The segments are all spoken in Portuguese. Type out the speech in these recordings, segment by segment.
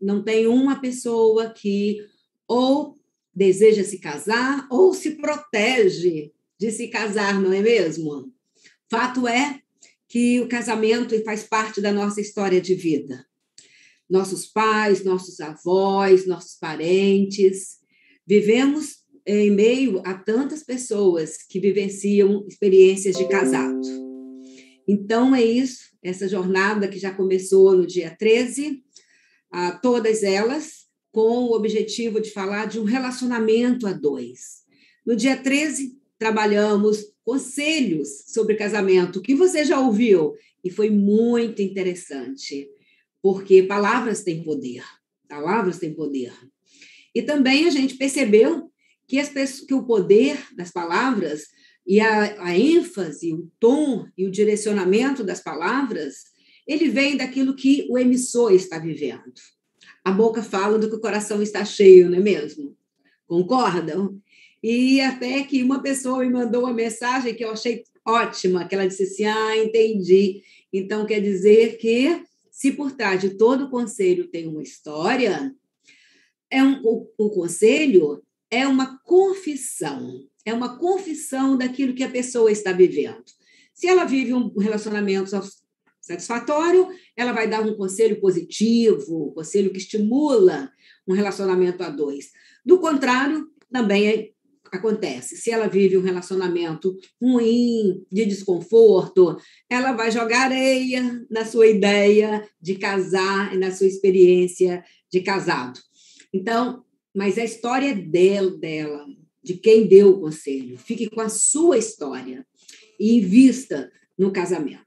não tem uma pessoa que ou deseja se casar ou se protege de se casar, não é mesmo? Fato é que o casamento faz parte da nossa história de vida. Nossos pais, nossos avós, nossos parentes, vivemos em meio a tantas pessoas que vivenciam experiências de casado. Então, é isso, essa jornada que já começou no dia 13, a todas elas com o objetivo de falar de um relacionamento a dois. No dia 13, trabalhamos conselhos sobre casamento, que você já ouviu, e foi muito interessante, porque palavras têm poder, palavras têm poder. E também a gente percebeu que, as pessoas, que o poder das palavras e a, a ênfase, o tom e o direcionamento das palavras, ele vem daquilo que o emissor está vivendo. A boca fala do que o coração está cheio, não é mesmo? Concordam? E até que uma pessoa me mandou uma mensagem que eu achei ótima, que ela disse assim: Ah, entendi. Então quer dizer que se por trás de todo conselho tem uma história, é um, o, o conselho é uma confissão, é uma confissão daquilo que a pessoa está vivendo. Se ela vive um relacionamento satisfatório, ela vai dar um conselho positivo, um conselho que estimula um relacionamento a dois. Do contrário, também é, acontece. Se ela vive um relacionamento ruim, de desconforto, ela vai jogar areia na sua ideia de casar e na sua experiência de casado. Então, mas a história é dela, dela, de quem deu o conselho. Fique com a sua história e invista no casamento.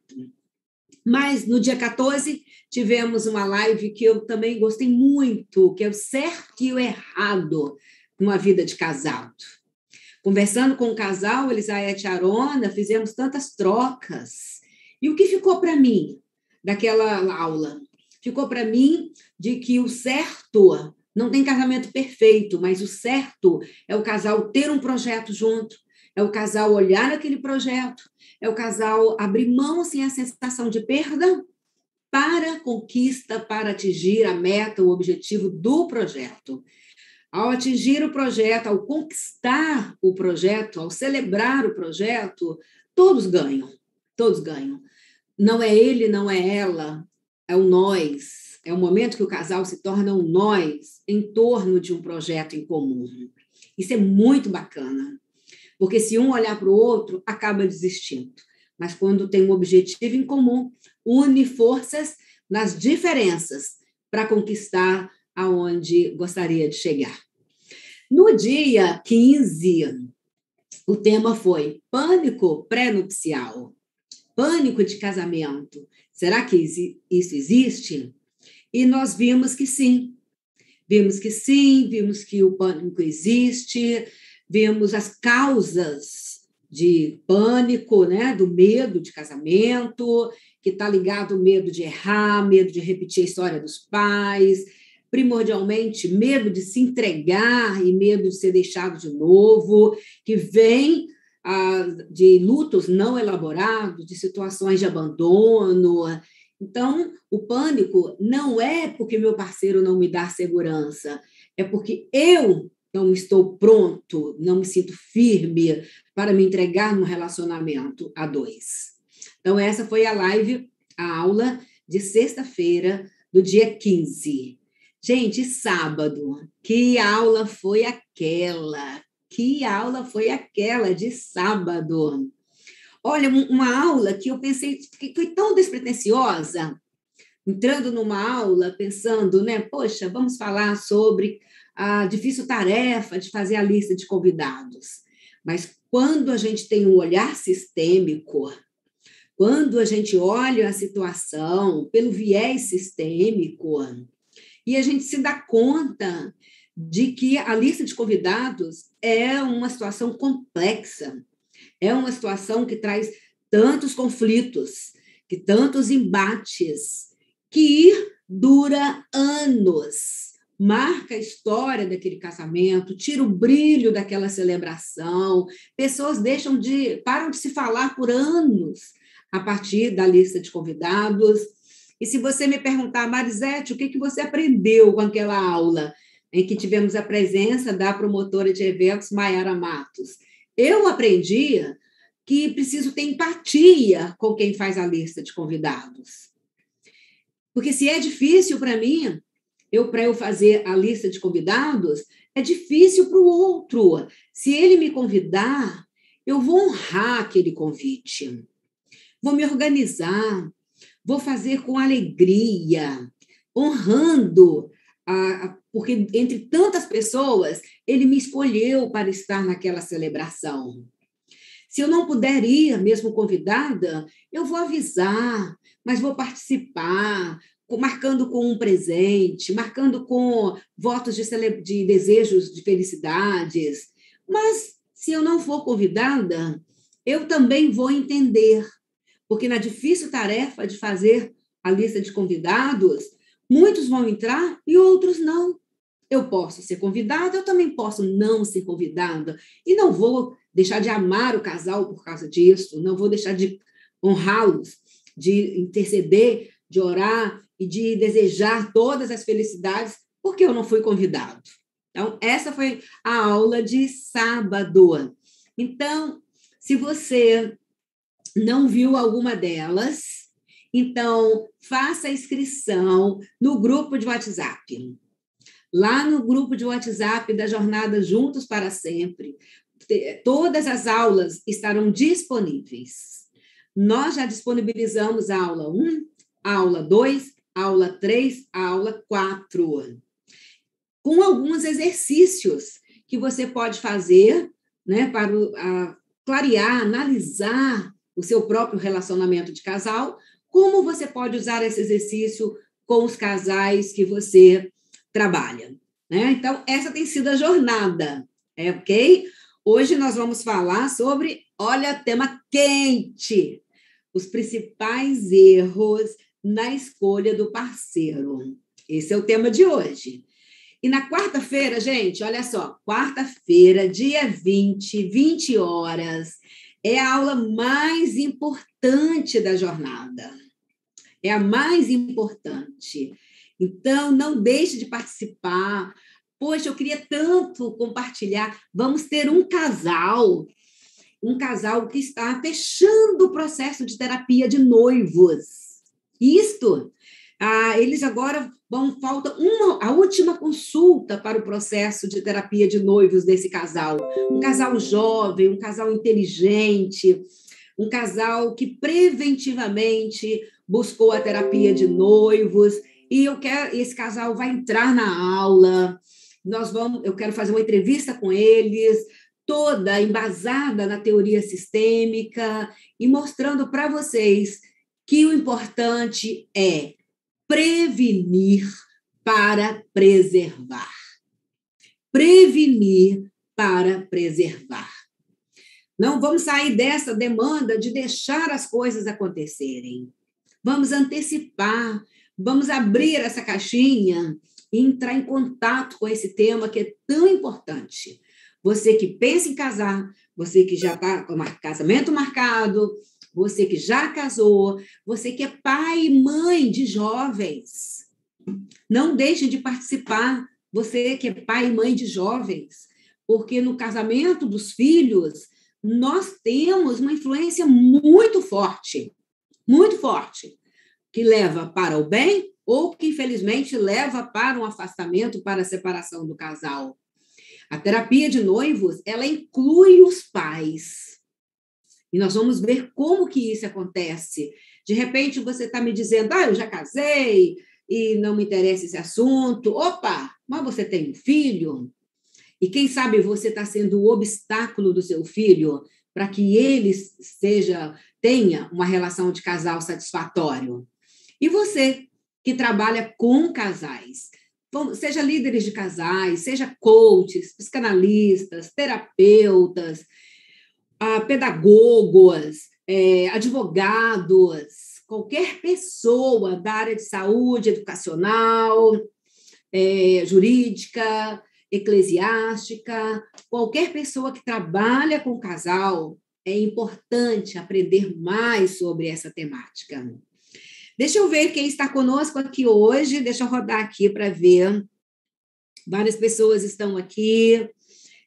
Mas no dia 14 tivemos uma live que eu também gostei muito, que é o certo e o errado numa vida de casado. Conversando com o casal, Elisaete Arona, fizemos tantas trocas. E o que ficou para mim daquela aula? Ficou para mim de que o certo não tem casamento perfeito, mas o certo é o casal ter um projeto junto, é o casal olhar aquele projeto, é o casal abrir mão sem a sensação de perda para a conquista, para atingir a meta, o objetivo do projeto. Ao atingir o projeto, ao conquistar o projeto, ao celebrar o projeto, todos ganham, todos ganham. Não é ele, não é ela, é o nós, é o momento que o casal se torna um nós em torno de um projeto em comum. Isso é muito bacana, porque se um olhar para o outro, acaba desistindo. Mas quando tem um objetivo em comum, une forças nas diferenças para conquistar aonde gostaria de chegar. No dia 15, o tema foi pânico pré-nupcial, pânico de casamento. Será que isso existe? E nós vimos que sim. Vimos que sim, vimos que o pânico existe, vimos as causas de pânico, né, do medo de casamento, que está ligado ao medo de errar, medo de repetir a história dos pais, primordialmente medo de se entregar e medo de ser deixado de novo, que vem ah, de lutos não elaborados, de situações de abandono. Então, o pânico não é porque meu parceiro não me dá segurança, é porque eu não estou pronto, não me sinto firme para me entregar num relacionamento a dois. Então, essa foi a live, a aula de sexta-feira, do dia 15. Gente, sábado, que aula foi aquela? Que aula foi aquela de sábado? Olha, uma aula que eu pensei que foi tão despretensiosa, entrando numa aula pensando, né, poxa, vamos falar sobre a difícil tarefa de fazer a lista de convidados. Mas quando a gente tem um olhar sistêmico, quando a gente olha a situação pelo viés sistêmico, e a gente se dá conta de que a lista de convidados é uma situação complexa, é uma situação que traz tantos conflitos, que tantos embates, que dura anos, marca a história daquele casamento, tira o brilho daquela celebração. Pessoas deixam de param de se falar por anos a partir da lista de convidados. E se você me perguntar, Marisete, o que, que você aprendeu com aquela aula em que tivemos a presença da promotora de eventos, Maiara Matos? Eu aprendi que preciso ter empatia com quem faz a lista de convidados. Porque se é difícil para mim, eu para eu fazer a lista de convidados, é difícil para o outro. Se ele me convidar, eu vou honrar aquele convite. Vou me organizar, vou fazer com alegria, honrando a, porque entre tantas pessoas, ele me escolheu para estar naquela celebração. Se eu não puder ir, mesmo convidada, eu vou avisar, mas vou participar, marcando com um presente, marcando com votos de, de desejos de felicidades. Mas se eu não for convidada, eu também vou entender, porque na difícil tarefa de fazer a lista de convidados, muitos vão entrar e outros não. Eu posso ser convidada, eu também posso não ser convidada. E não vou deixar de amar o casal por causa disso, não vou deixar de honrá-los, de interceder, de orar e de desejar todas as felicidades, porque eu não fui convidado. Então, essa foi a aula de sábado. Então, se você não viu alguma delas, então faça a inscrição no grupo de WhatsApp. Lá no grupo de WhatsApp da Jornada Juntos para Sempre, todas as aulas estarão disponíveis. Nós já disponibilizamos a aula 1, a aula 2, a aula 3, a aula 4, com alguns exercícios que você pode fazer né, para clarear, analisar o seu próprio relacionamento de casal, como você pode usar esse exercício com os casais que você trabalha. Né? Então, essa tem sido a jornada, é ok? Hoje nós vamos falar sobre, olha, tema quente, os principais erros na escolha do parceiro. Esse é o tema de hoje. E na quarta-feira, gente, olha só, quarta-feira, dia 20, 20 horas, é a aula mais importante da jornada. É a mais importante. Então, não deixe de participar. Poxa, eu queria tanto compartilhar. Vamos ter um casal, um casal que está fechando o processo de terapia de noivos. Isto, ah, eles agora vão falta uma a última consulta para o processo de terapia de noivos desse casal. Um casal jovem, um casal inteligente, um casal que preventivamente buscou a terapia de noivos e eu quero esse casal vai entrar na aula. Nós vamos, eu quero fazer uma entrevista com eles, toda embasada na teoria sistêmica e mostrando para vocês que o importante é prevenir para preservar. Prevenir para preservar. Não vamos sair dessa demanda de deixar as coisas acontecerem. Vamos antecipar, Vamos abrir essa caixinha e entrar em contato com esse tema que é tão importante. Você que pensa em casar, você que já está com casamento marcado, você que já casou, você que é pai e mãe de jovens. Não deixe de participar, você que é pai e mãe de jovens, porque no casamento dos filhos, nós temos uma influência muito forte, muito forte que leva para o bem ou que, infelizmente, leva para um afastamento, para a separação do casal. A terapia de noivos, ela inclui os pais. E nós vamos ver como que isso acontece. De repente, você está me dizendo, ah, eu já casei e não me interessa esse assunto. Opa, mas você tem um filho? E quem sabe você está sendo o obstáculo do seu filho para que ele seja tenha uma relação de casal satisfatório. E você que trabalha com casais, seja líderes de casais, seja coaches, psicanalistas, terapeutas, ah, pedagogos, é, advogados, qualquer pessoa da área de saúde, educacional, é, jurídica, eclesiástica, qualquer pessoa que trabalha com casal, é importante aprender mais sobre essa temática. Deixa eu ver quem está conosco aqui hoje. Deixa eu rodar aqui para ver. Várias pessoas estão aqui.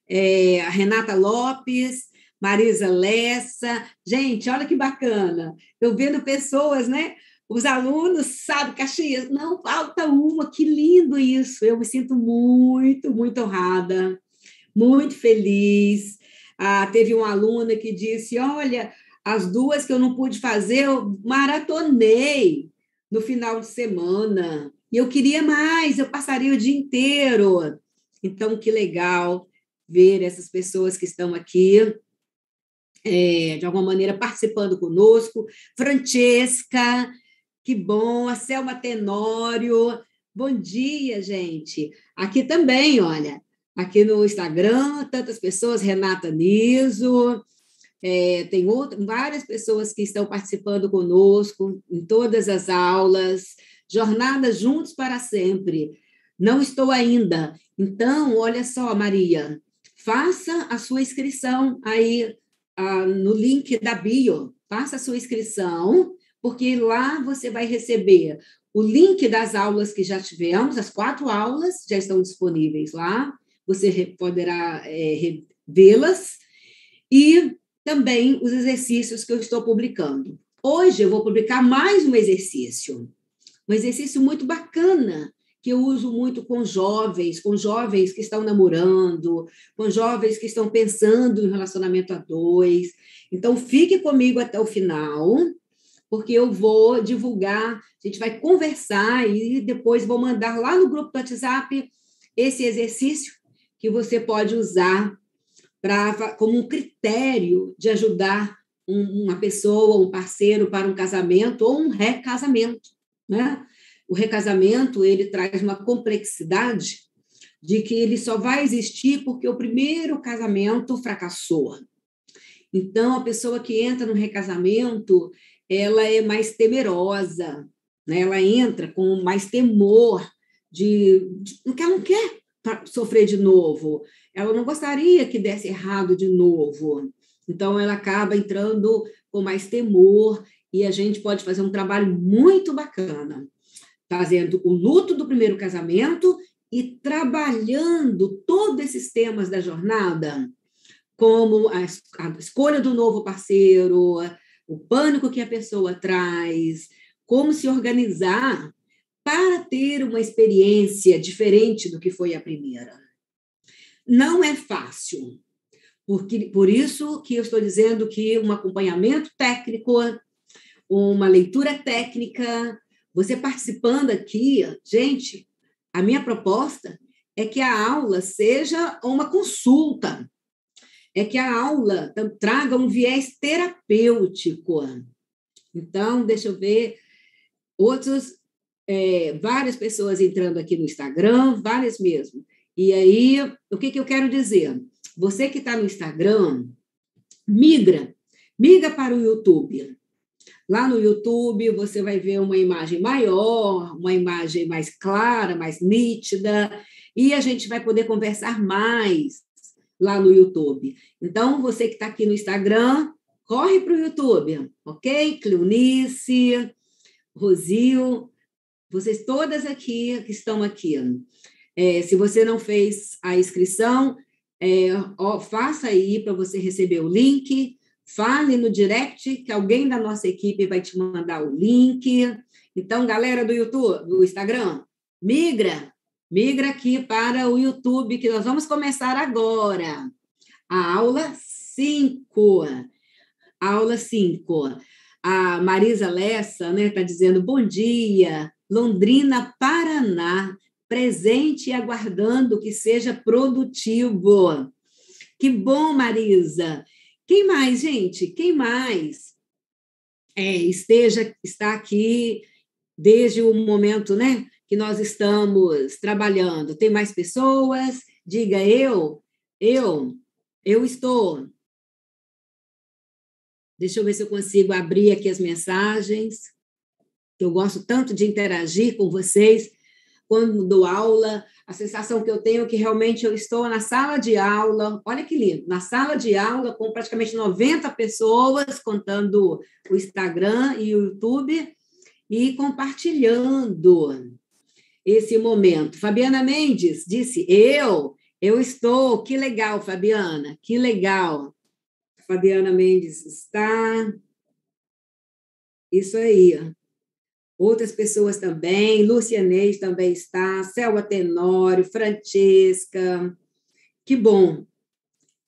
É, a Renata Lopes, Marisa Lessa. Gente, olha que bacana. Eu vendo pessoas, né? Os alunos, sabe, Caxias, não falta uma, que lindo isso. Eu me sinto muito, muito honrada, muito feliz. Ah, teve uma aluna que disse: Olha, as duas que eu não pude fazer, eu maratonei no final de semana. E eu queria mais, eu passaria o dia inteiro. Então, que legal ver essas pessoas que estão aqui, é, de alguma maneira, participando conosco. Francesca, que bom. A Selma Tenório. Bom dia, gente. Aqui também, olha. Aqui no Instagram, tantas pessoas. Renata Niso. É, tem outro, várias pessoas que estão participando conosco em todas as aulas. Jornada Juntos para Sempre. Não estou ainda. Então, olha só, Maria, faça a sua inscrição aí ah, no link da bio. Faça a sua inscrição porque lá você vai receber o link das aulas que já tivemos, as quatro aulas já estão disponíveis lá, você poderá é, vê-las, e também os exercícios que eu estou publicando. Hoje eu vou publicar mais um exercício, um exercício muito bacana, que eu uso muito com jovens, com jovens que estão namorando, com jovens que estão pensando em relacionamento a dois. Então, fique comigo até o final, porque eu vou divulgar, a gente vai conversar e depois vou mandar lá no grupo do WhatsApp esse exercício que você pode usar como um critério de ajudar um, uma pessoa, um parceiro para um casamento ou um recasamento, né? O recasamento ele traz uma complexidade de que ele só vai existir porque o primeiro casamento fracassou. Então, a pessoa que entra no recasamento, ela é mais temerosa, né? ela entra com mais temor de, de que ela não quer sofrer de novo, ela não gostaria que desse errado de novo. Então, ela acaba entrando com mais temor e a gente pode fazer um trabalho muito bacana, fazendo o luto do primeiro casamento e trabalhando todos esses temas da jornada, como a, a escolha do novo parceiro, o pânico que a pessoa traz, como se organizar para ter uma experiência diferente do que foi a primeira. Não é fácil, porque por isso que eu estou dizendo que um acompanhamento técnico, uma leitura técnica, você participando aqui, gente, a minha proposta é que a aula seja uma consulta é que a aula traga um viés terapêutico. Então, deixa eu ver outros, é, várias pessoas entrando aqui no Instagram, várias mesmo. E aí, o que, que eu quero dizer? Você que está no Instagram, migra, migra para o YouTube. Lá no YouTube você vai ver uma imagem maior, uma imagem mais clara, mais nítida, e a gente vai poder conversar mais lá no YouTube. Então, você que está aqui no Instagram, corre para o YouTube, ok? Cleonice, Rosil, vocês todas aqui que estão aqui. É, se você não fez a inscrição, é, ó, faça aí para você receber o link. Fale no direct que alguém da nossa equipe vai te mandar o link. Então, galera do YouTube, do Instagram, migra Migra aqui para o YouTube, que nós vamos começar agora. A aula 5. Aula 5. A Marisa Lessa né, tá dizendo: bom dia, Londrina, Paraná, presente e aguardando que seja produtivo. Que bom, Marisa. Quem mais, gente? Quem mais é, esteja está aqui desde o momento, né? que nós estamos trabalhando? Tem mais pessoas? Diga eu, eu, eu estou. Deixa eu ver se eu consigo abrir aqui as mensagens. Eu gosto tanto de interagir com vocês quando dou aula. A sensação que eu tenho é que realmente eu estou na sala de aula. Olha que lindo, na sala de aula com praticamente 90 pessoas, contando o Instagram e o YouTube e compartilhando esse momento. Fabiana Mendes disse: Eu, eu estou. Que legal, Fabiana, que legal. Fabiana Mendes está. Isso aí. Outras pessoas também, Lúcia Neide também está, Selva Tenório, Francesca. Que bom,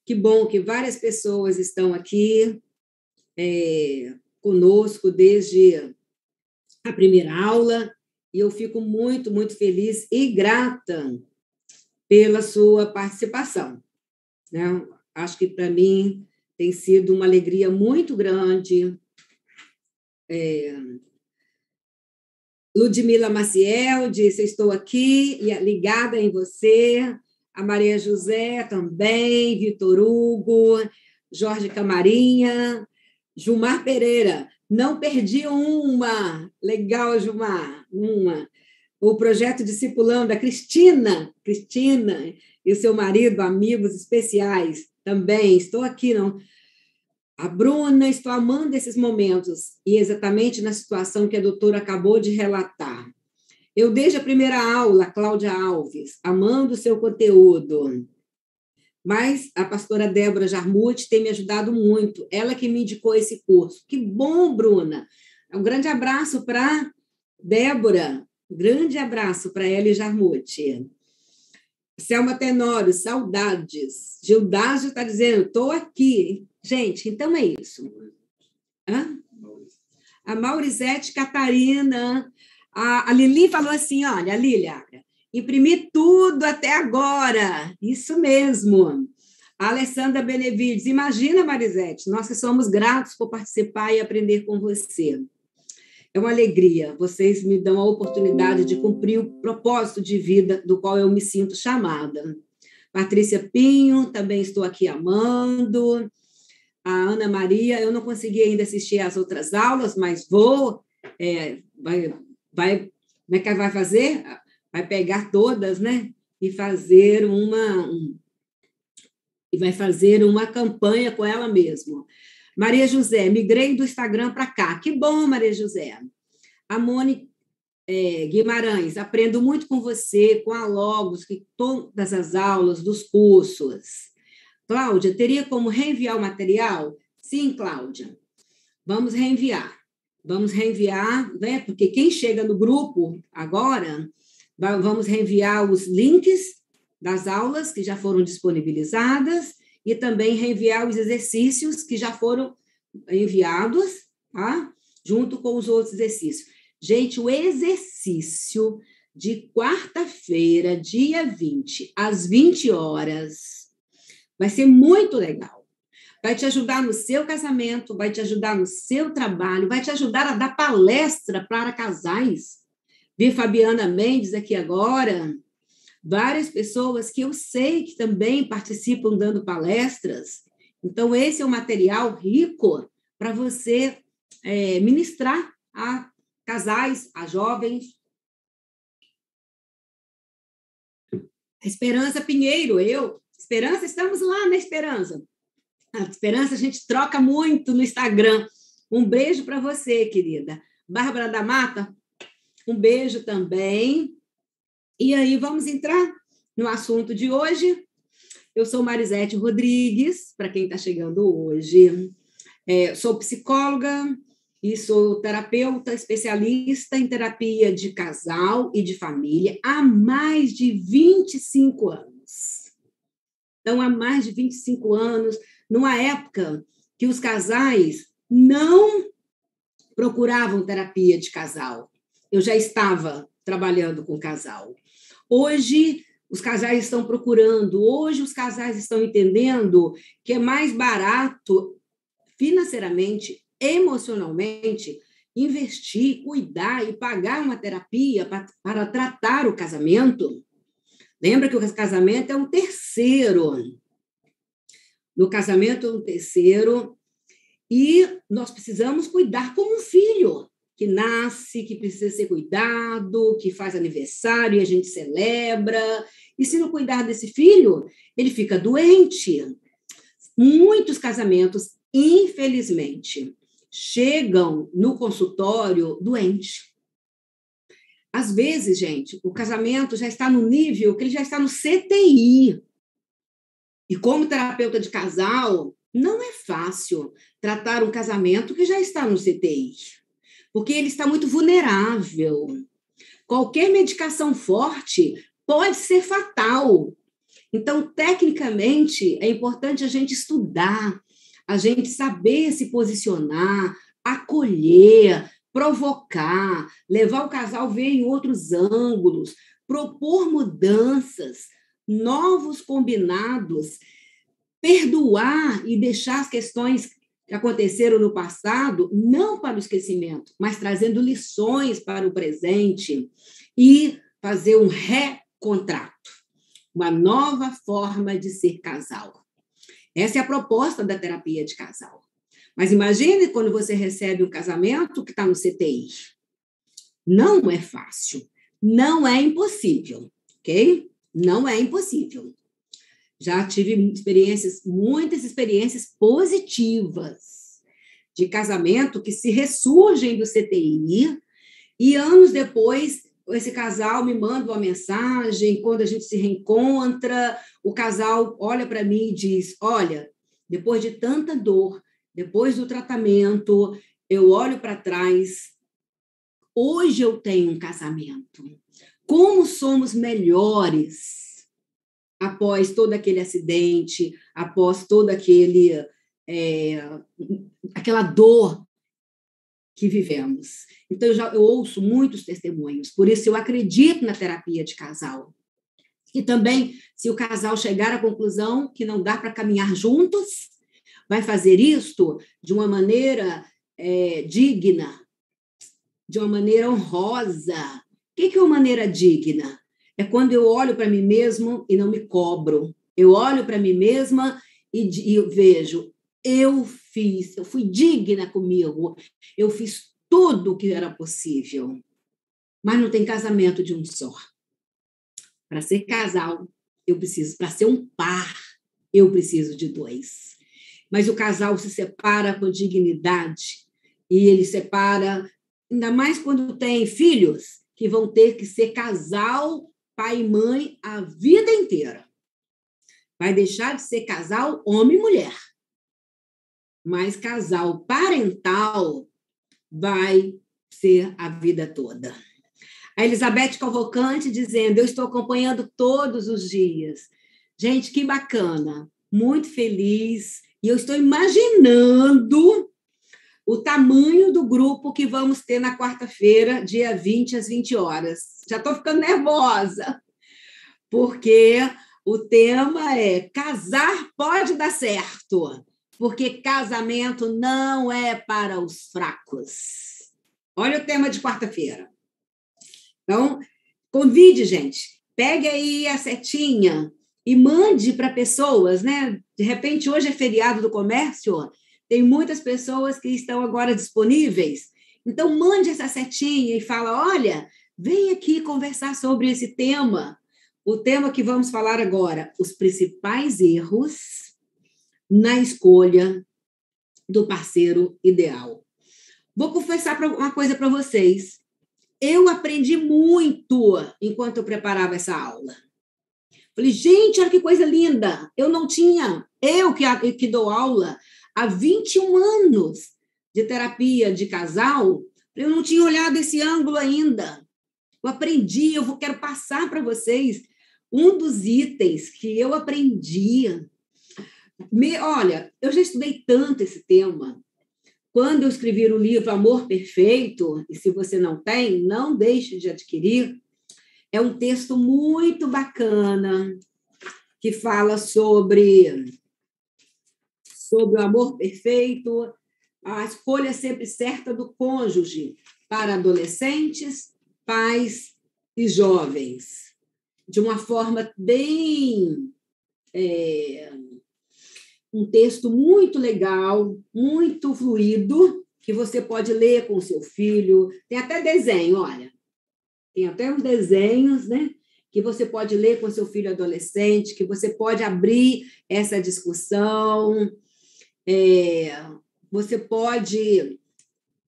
que bom que várias pessoas estão aqui é, conosco desde a primeira aula, e eu fico muito, muito feliz e grata pela sua participação. Né? Acho que para mim tem sido uma alegria muito grande. É, Ludmila Maciel disse: Estou aqui ligada em você. A Maria José também, Vitor Hugo, Jorge Camarinha, Gilmar Pereira. Não perdi uma. Legal, Gilmar. Uma. O projeto Discipulando, a Cristina. Cristina e seu marido, amigos especiais. Também estou aqui, não a Bruna, estou amando esses momentos, e exatamente na situação que a doutora acabou de relatar. Eu, desde a primeira aula, Cláudia Alves, amando o seu conteúdo, mas a pastora Débora Jarmute tem me ajudado muito, ela que me indicou esse curso. Que bom, Bruna! Um grande abraço para Débora, um grande abraço para ela e Jarmute. Selma Tenório, saudades. Gildásio está dizendo, estou aqui. Gente, então é isso. Hã? A Maurizete Catarina. A, a Lili falou assim: olha, Lília, imprimi tudo até agora. Isso mesmo. A Alessandra Benevides, imagina, Marisete, nós que somos gratos por participar e aprender com você. É uma alegria. Vocês me dão a oportunidade de cumprir o propósito de vida do qual eu me sinto chamada. Patrícia Pinho, também estou aqui amando a Ana Maria, eu não consegui ainda assistir às outras aulas, mas vou, é, vai, vai, como é que vai fazer? Vai pegar todas, né? E fazer uma, um, e vai fazer uma campanha com ela mesma. Maria José, migrei do Instagram para cá. Que bom, Maria José. A Mônica é, Guimarães, aprendo muito com você, com a Logos, que todas as aulas dos cursos. Cláudia, teria como reenviar o material? Sim, Cláudia. Vamos reenviar. Vamos reenviar, né? Porque quem chega no grupo agora, vamos reenviar os links das aulas que já foram disponibilizadas e também reenviar os exercícios que já foram enviados, tá? Junto com os outros exercícios. Gente, o exercício de quarta-feira, dia 20, às 20 horas, Vai ser muito legal. Vai te ajudar no seu casamento, vai te ajudar no seu trabalho, vai te ajudar a dar palestra para casais. Vi Fabiana Mendes aqui agora, várias pessoas que eu sei que também participam dando palestras. Então, esse é um material rico para você é, ministrar a casais, a jovens. Esperança Pinheiro, eu Esperança, estamos lá na Esperança. A Esperança a gente troca muito no Instagram. Um beijo para você, querida. Bárbara da Mata, um beijo também. E aí, vamos entrar no assunto de hoje. Eu sou Marisete Rodrigues, para quem está chegando hoje. É, sou psicóloga e sou terapeuta especialista em terapia de casal e de família há mais de 25 anos. Então, há mais de 25 anos, numa época que os casais não procuravam terapia de casal. Eu já estava trabalhando com casal. Hoje, os casais estão procurando, hoje, os casais estão entendendo que é mais barato financeiramente, emocionalmente, investir, cuidar e pagar uma terapia para, para tratar o casamento Lembra que o casamento é um terceiro. No casamento é um terceiro. E nós precisamos cuidar como um filho que nasce, que precisa ser cuidado, que faz aniversário e a gente celebra. E se não cuidar desse filho, ele fica doente. Muitos casamentos, infelizmente, chegam no consultório doentes. Às vezes, gente, o casamento já está no nível que ele já está no CTI. E como terapeuta de casal, não é fácil tratar um casamento que já está no CTI, porque ele está muito vulnerável. Qualquer medicação forte pode ser fatal. Então, tecnicamente, é importante a gente estudar, a gente saber se posicionar, acolher, provocar, levar o casal a ver em outros ângulos, propor mudanças, novos combinados, perdoar e deixar as questões que aconteceram no passado não para o esquecimento, mas trazendo lições para o presente e fazer um recontrato, uma nova forma de ser casal. Essa é a proposta da terapia de casal. Mas imagine quando você recebe um casamento que está no CTI. Não é fácil, não é impossível, ok? Não é impossível. Já tive experiências, muitas experiências positivas de casamento que se ressurgem do CTI e anos depois esse casal me manda uma mensagem, quando a gente se reencontra, o casal olha para mim e diz: Olha, depois de tanta dor, depois do tratamento, eu olho para trás, hoje eu tenho um casamento. Como somos melhores após todo aquele acidente, após toda aquele é, aquela dor que vivemos. Então, eu, já, eu ouço muitos testemunhos, por isso eu acredito na terapia de casal. E também, se o casal chegar à conclusão que não dá para caminhar juntos, vai fazer isto de uma maneira é, digna, de uma maneira honrosa. O que é uma maneira digna? É quando eu olho para mim mesmo e não me cobro. Eu olho para mim mesma e, e vejo, eu fiz, eu fui digna comigo, eu fiz tudo o que era possível. Mas não tem casamento de um só. Para ser casal, eu preciso, para ser um par, eu preciso de dois. Mas o casal se separa com dignidade e ele separa, ainda mais quando tem filhos, que vão ter que ser casal, pai e mãe, a vida inteira. Vai deixar de ser casal homem e mulher mas casal parental vai ser a vida toda. A Elizabeth Cavalcante dizendo: Eu estou acompanhando todos os dias. Gente, que bacana, muito feliz. E eu estou imaginando o tamanho do grupo que vamos ter na quarta-feira, dia 20 às 20 horas. Já estou ficando nervosa, porque o tema é casar pode dar certo porque casamento não é para os fracos. Olha o tema de quarta-feira. Então, convide, gente. Pegue aí a setinha e mande para pessoas, né? De repente, hoje é feriado do comércio, tem muitas pessoas que estão agora disponíveis. Então, mande essa setinha e fala: olha, vem aqui conversar sobre esse tema. O tema que vamos falar agora: os principais erros na escolha do parceiro ideal. Vou confessar uma coisa para vocês. Eu aprendi muito enquanto eu preparava essa aula. Falei, gente, olha que coisa linda! Eu não tinha, eu que, que dou aula há 21 anos de terapia de casal, eu não tinha olhado esse ângulo ainda. Eu aprendi, eu quero passar para vocês um dos itens que eu aprendi me, olha, eu já estudei tanto esse tema. Quando eu escrevi o livro Amor Perfeito, e se você não tem, não deixe de adquirir, é um texto muito bacana que fala sobre sobre o amor perfeito, a escolha sempre certa do cônjuge para adolescentes, pais e jovens, de uma forma bem é, um texto muito legal, muito fluido, que você pode ler com seu filho. Tem até desenho, olha. Tem até uns desenhos, né? Que você pode ler com seu filho adolescente, que você pode abrir essa discussão. É, você pode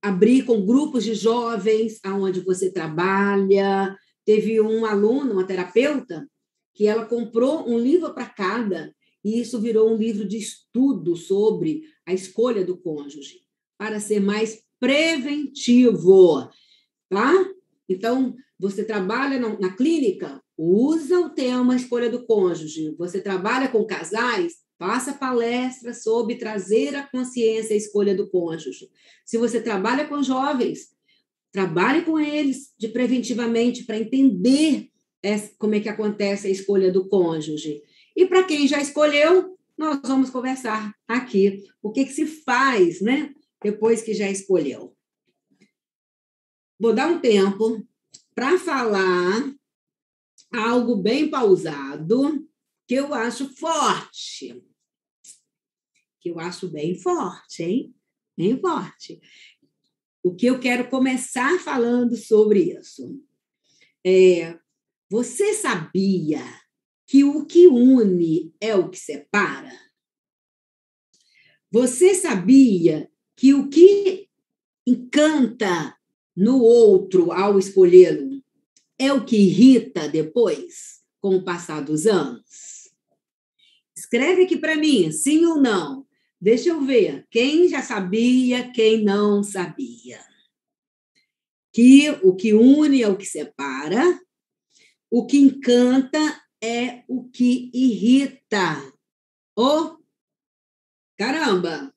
abrir com grupos de jovens aonde você trabalha. Teve um aluno, uma terapeuta, que ela comprou um livro para cada, e isso virou um livro de estudo sobre a escolha do cônjuge, para ser mais preventivo, tá? Então, você trabalha na, clínica, usa o tema escolha do cônjuge. Você trabalha com casais, faça palestras sobre trazer a consciência a escolha do cônjuge. Se você trabalha com jovens, trabalhe com eles de preventivamente para entender como é que acontece a escolha do cônjuge. E para quem já escolheu, nós vamos conversar aqui o que, que se faz, né? Depois que já escolheu. Vou dar um tempo para falar algo bem pausado que eu acho forte. Que eu acho bem forte, hein? Bem forte. O que eu quero começar falando sobre isso é você sabia que o que une é o que separa? Você sabia que o que encanta no outro ao escolhê-lo é o que irrita depois, com o passar dos anos? Escreve aqui para mim, sim ou não. Deixa eu ver quem já sabia, quem não sabia. Que o que une é o que separa, o que encanta é o que irrita. Oh, caramba!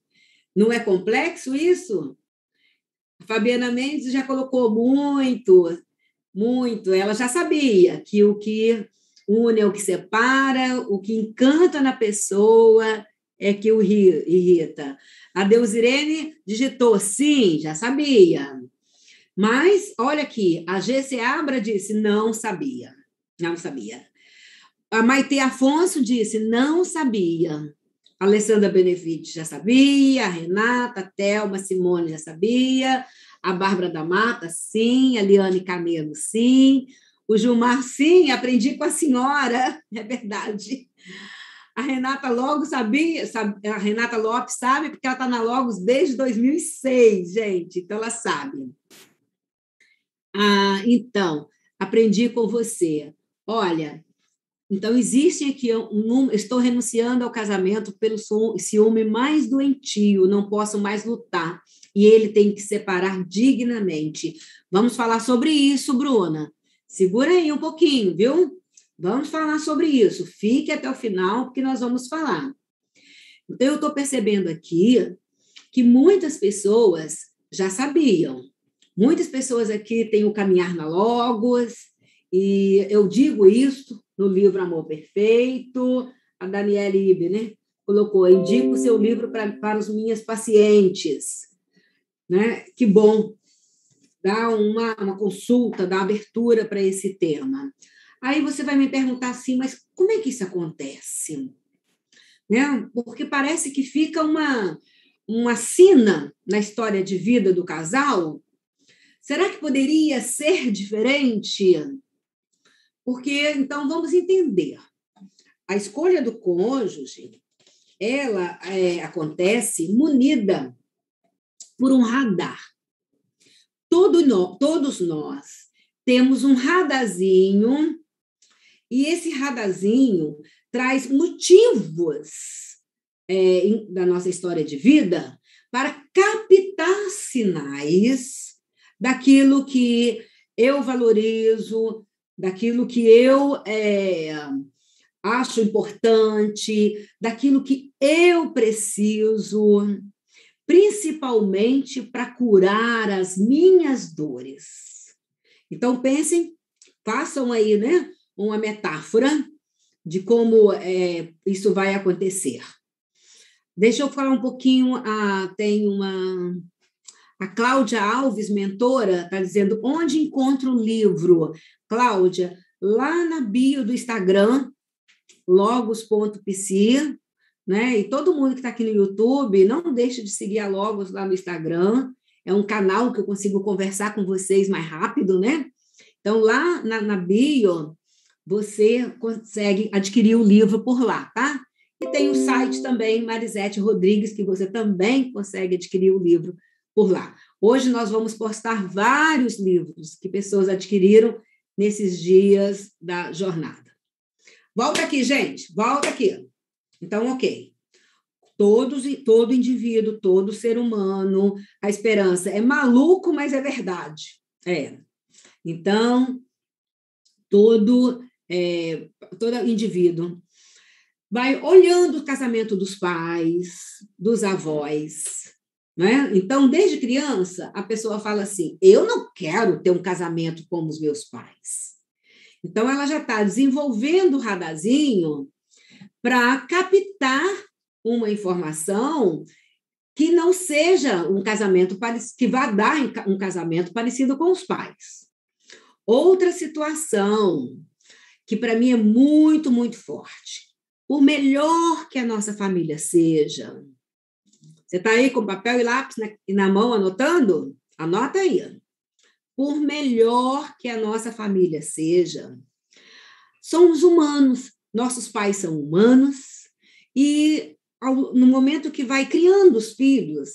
Não é complexo isso? Fabiana Mendes já colocou muito, muito. Ela já sabia que o que une é o que separa, o que encanta na pessoa é que o irrita. A Deusirene digitou sim, já sabia. Mas, olha aqui, a GC Abra disse não sabia. Não sabia. A Maite Afonso disse: não sabia. Alessandra Benefitti já sabia, a Renata, a Thelma, a Simone já sabia, a Bárbara da Mata, sim, a Liane Camelo, sim, o Gilmar, sim, aprendi com a senhora, é verdade. A Renata logo sabia, sabe, a Renata Lopes sabe, porque ela está na Logos desde 2006, gente, então ela sabe. Ah, então, aprendi com você. Olha, então existe aqui estou renunciando ao casamento pelo ciúme mais doentio, não posso mais lutar e ele tem que separar dignamente. Vamos falar sobre isso, Bruna. Segura aí um pouquinho, viu? Vamos falar sobre isso. Fique até o final, porque nós vamos falar. Então, eu estou percebendo aqui que muitas pessoas já sabiam. Muitas pessoas aqui têm o caminhar na Logos, e eu digo isso no livro Amor Perfeito. A Daniele Ibe, né? Colocou, indico o seu livro para, para os minhas pacientes. Né? Que bom. Dá uma, uma consulta, dá abertura para esse tema. Aí você vai me perguntar assim, mas como é que isso acontece? Né? Porque parece que fica uma, uma sina na história de vida do casal. Será que poderia ser diferente? Porque, então, vamos entender. A escolha do cônjuge, ela é, acontece munida por um radar. Todo no, todos nós temos um radarzinho, e esse radarzinho traz motivos é, da nossa história de vida para captar sinais daquilo que eu valorizo, daquilo que eu é, acho importante, daquilo que eu preciso, principalmente para curar as minhas dores. Então, pensem, façam aí né, uma metáfora de como é, isso vai acontecer. Deixa eu falar um pouquinho. Ah, tem uma. A Cláudia Alves, mentora, está dizendo onde encontro o livro. Cláudia, lá na bio do Instagram, logos.psi, né? E todo mundo que está aqui no YouTube, não deixe de seguir a Logos lá no Instagram. É um canal que eu consigo conversar com vocês mais rápido, né? Então, lá na, na bio, você consegue adquirir o livro por lá, tá? E tem o site também, Marisete Rodrigues, que você também consegue adquirir o livro por lá. Hoje nós vamos postar vários livros que pessoas adquiriram nesses dias da jornada. Volta aqui, gente, volta aqui. Então, ok. Todos, todo indivíduo, todo ser humano, a esperança é maluco, mas é verdade. É. Então, todo, é, todo indivíduo vai olhando o casamento dos pais, dos avós, né? Então, desde criança, a pessoa fala assim: eu não quero ter um casamento como os meus pais. Então, ela já está desenvolvendo o radazinho para captar uma informação que não seja um casamento que vá dar um casamento parecido com os pais. Outra situação que para mim é muito, muito forte. Por melhor que a nossa família seja, você está aí com papel e lápis na, e na mão anotando? Anota aí. Por melhor que a nossa família seja, somos humanos. Nossos pais são humanos e no momento que vai criando os filhos,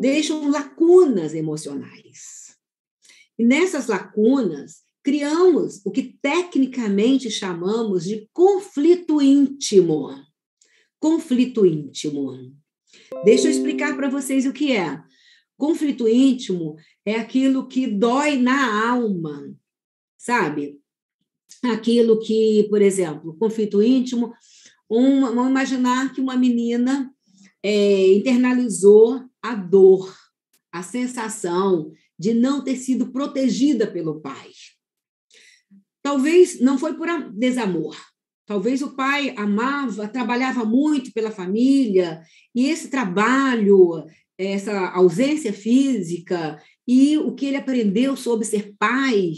deixam lacunas emocionais. E nessas lacunas, criamos o que tecnicamente chamamos de conflito íntimo. Conflito íntimo. Deixa eu explicar para vocês o que é. Conflito íntimo é aquilo que dói na alma, sabe? Aquilo que, por exemplo, conflito íntimo, um, vamos imaginar que uma menina é, internalizou a dor, a sensação de não ter sido protegida pelo pai. Talvez não foi por desamor, Talvez o pai amava, trabalhava muito pela família, e esse trabalho, essa ausência física e o que ele aprendeu sobre ser pai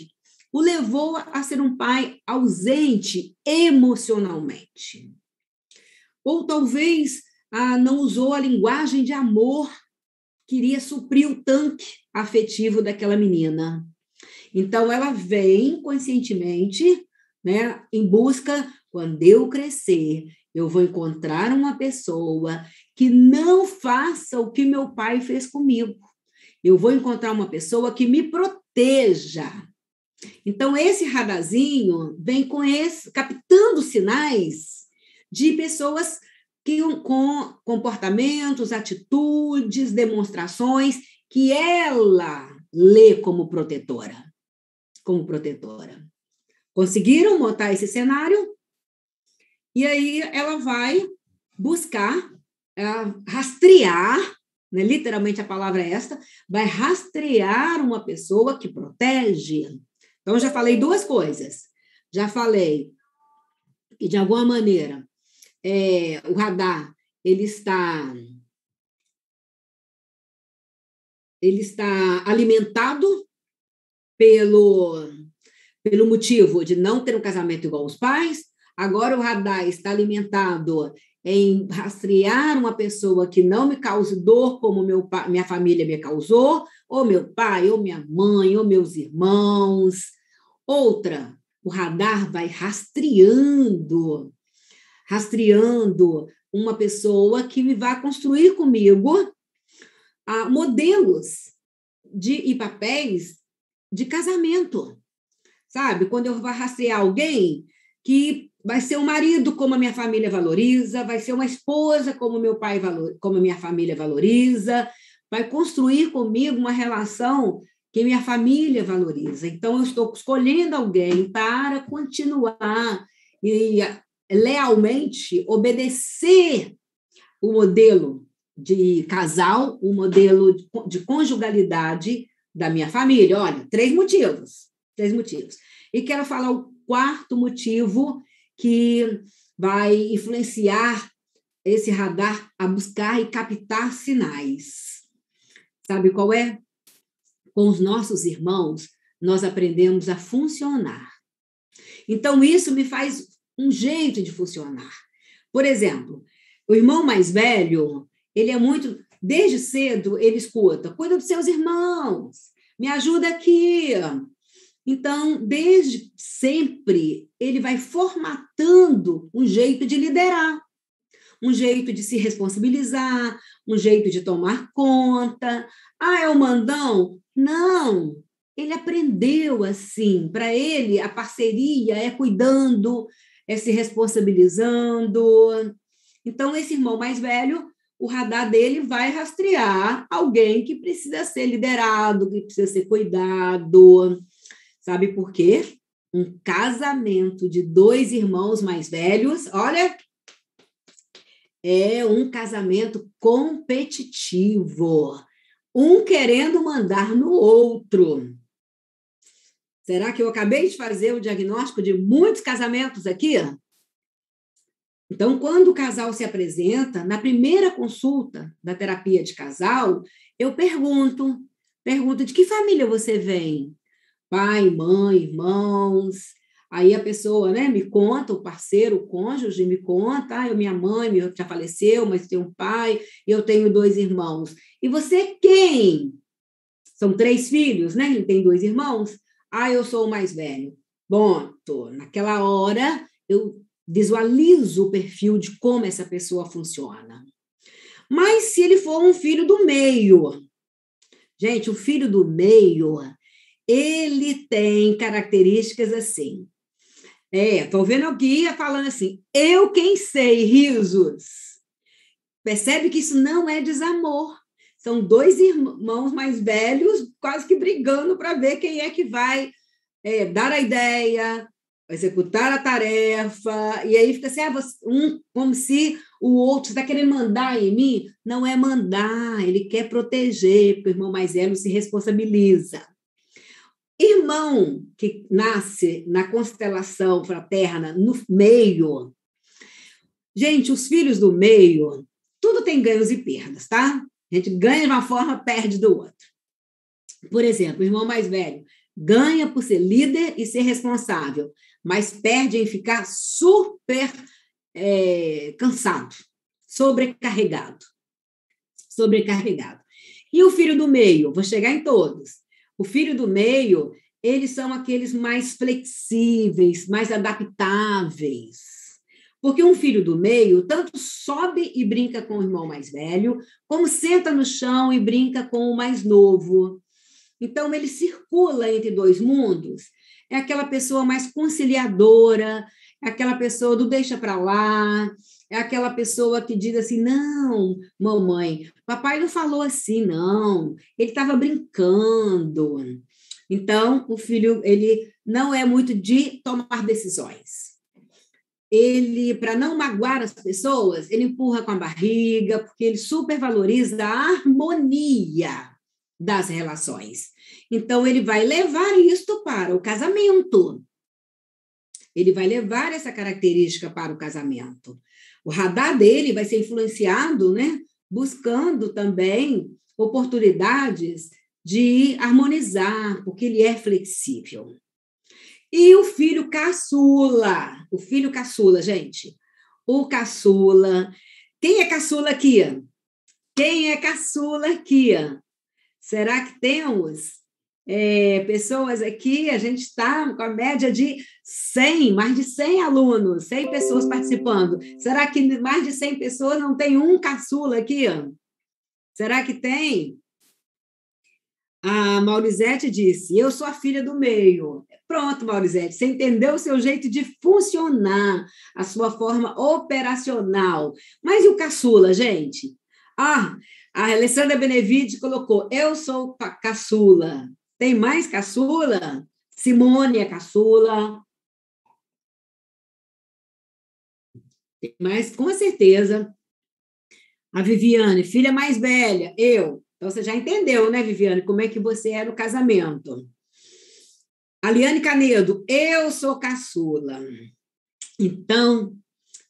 o levou a ser um pai ausente emocionalmente. Ou talvez ah, não usou a linguagem de amor, queria suprir o tanque afetivo daquela menina. Então, ela vem conscientemente né, em busca quando eu crescer, eu vou encontrar uma pessoa que não faça o que meu pai fez comigo. Eu vou encontrar uma pessoa que me proteja. Então, esse radazinho vem com esse, captando sinais de pessoas que, com comportamentos, atitudes, demonstrações que ela lê como protetora. Como protetora. Conseguiram montar esse cenário? E aí ela vai buscar, uh, rastrear, né? literalmente a palavra é esta, vai rastrear uma pessoa que protege. Então, já falei duas coisas. Já falei que, de alguma maneira, é, o radar ele está ele está alimentado pelo, pelo motivo de não ter um casamento igual aos pais, Agora o radar está alimentado em rastrear uma pessoa que não me cause dor como meu minha família me causou, ou meu pai, ou minha mãe, ou meus irmãos. Outra, o radar vai rastreando, rastreando uma pessoa que me vai construir comigo ah, modelos de, e papéis de casamento. Sabe? Quando eu vou rastrear alguém que vai ser um marido como a minha família valoriza, vai ser uma esposa como meu pai valor, como minha família valoriza, vai construir comigo uma relação que minha família valoriza. Então eu estou escolhendo alguém para continuar e lealmente obedecer o modelo de casal, o modelo de conjugalidade da minha família. Olha, três motivos, três motivos. E quero falar o quarto motivo que vai influenciar esse radar a buscar e captar sinais. Sabe qual é? Com os nossos irmãos, nós aprendemos a funcionar. Então, isso me faz um jeito de funcionar. Por exemplo, o irmão mais velho, ele é muito. Desde cedo, ele escuta: cuida dos seus irmãos, me ajuda aqui, então, desde sempre, ele vai formatando um jeito de liderar. um jeito de se responsabilizar, um jeito de tomar conta. Ah, é o mandão? Não, ele aprendeu assim. Para ele, a parceria é cuidando, é se responsabilizando. Então, esse irmão mais velho, o radar dele vai rastrear alguém que precisa ser liderado, que precisa ser cuidado. Sabe por quê? Um casamento de dois irmãos mais velhos, olha, é um casamento competitivo, um querendo mandar no outro. Será que eu acabei de fazer o diagnóstico de muitos casamentos aqui? Então, quando o casal se apresenta, na primeira consulta da terapia de casal, eu pergunto, pergunto de que família você vem? Pai, mãe, irmãos, Aí a pessoa né, me conta, o parceiro, o cônjuge me conta, ah, eu, minha mãe já faleceu, mas tem um pai, e eu tenho dois irmãos. E você é quem? São três filhos, né? Ele tem dois irmãos. Ah, eu sou o mais velho. Bom, tô, naquela hora eu visualizo o perfil de como essa pessoa funciona. Mas se ele for um filho do meio, gente, o filho do meio, ele tem características assim. É, vendo o guia falando assim, eu quem sei, risos. Percebe que isso não é desamor. São dois irmãos mais velhos quase que brigando para ver quem é que vai é, dar a ideia, executar a tarefa, e aí fica assim, ah, você, um, como se o outro está querendo mandar em mim. Não é mandar, ele quer proteger, porque o irmão mais velho se responsabiliza. Irmão que nasce na constelação fraterna, no meio. Gente, os filhos do meio, tudo tem ganhos e perdas, tá? A gente ganha de uma forma, perde do outro. Por exemplo, o irmão mais velho ganha por ser líder e ser responsável, mas perde em ficar super é, cansado, sobrecarregado. Sobrecarregado. E o filho do meio? Vou chegar em todos. O filho do meio, eles são aqueles mais flexíveis, mais adaptáveis. Porque um filho do meio tanto sobe e brinca com o irmão mais velho, como senta no chão e brinca com o mais novo. Então, ele circula entre dois mundos. É aquela pessoa mais conciliadora, é aquela pessoa do deixa para lá, é aquela pessoa que diz assim: não, mamãe, papai não falou assim, não, ele estava brincando. Então, o filho, ele não é muito de tomar decisões. Ele, para não magoar as pessoas, ele empurra com a barriga, porque ele supervaloriza a harmonia das relações. Então, ele vai levar isto para o casamento. Ele vai levar essa característica para o casamento. O radar dele vai ser influenciado, né? Buscando também oportunidades de harmonizar, porque ele é flexível. E o filho caçula, o filho caçula, gente. O caçula. Quem é caçula aqui? Quem é caçula aqui? Será que temos é, pessoas aqui, a gente está com a média de 100, mais de 100 alunos, 100 pessoas participando. Será que mais de 100 pessoas não tem um caçula aqui? Será que tem? A Maurizete disse: Eu sou a filha do meio. Pronto, Maurizete, você entendeu o seu jeito de funcionar, a sua forma operacional. Mas e o caçula, gente? Ah, a Alessandra Benevides colocou: Eu sou caçula. Tem mais caçula? Simone é caçula. Tem mais, com certeza. A Viviane, filha mais velha, eu. Então, você já entendeu, né, Viviane, como é que você era no casamento. A Liane Canedo, eu sou caçula. Então,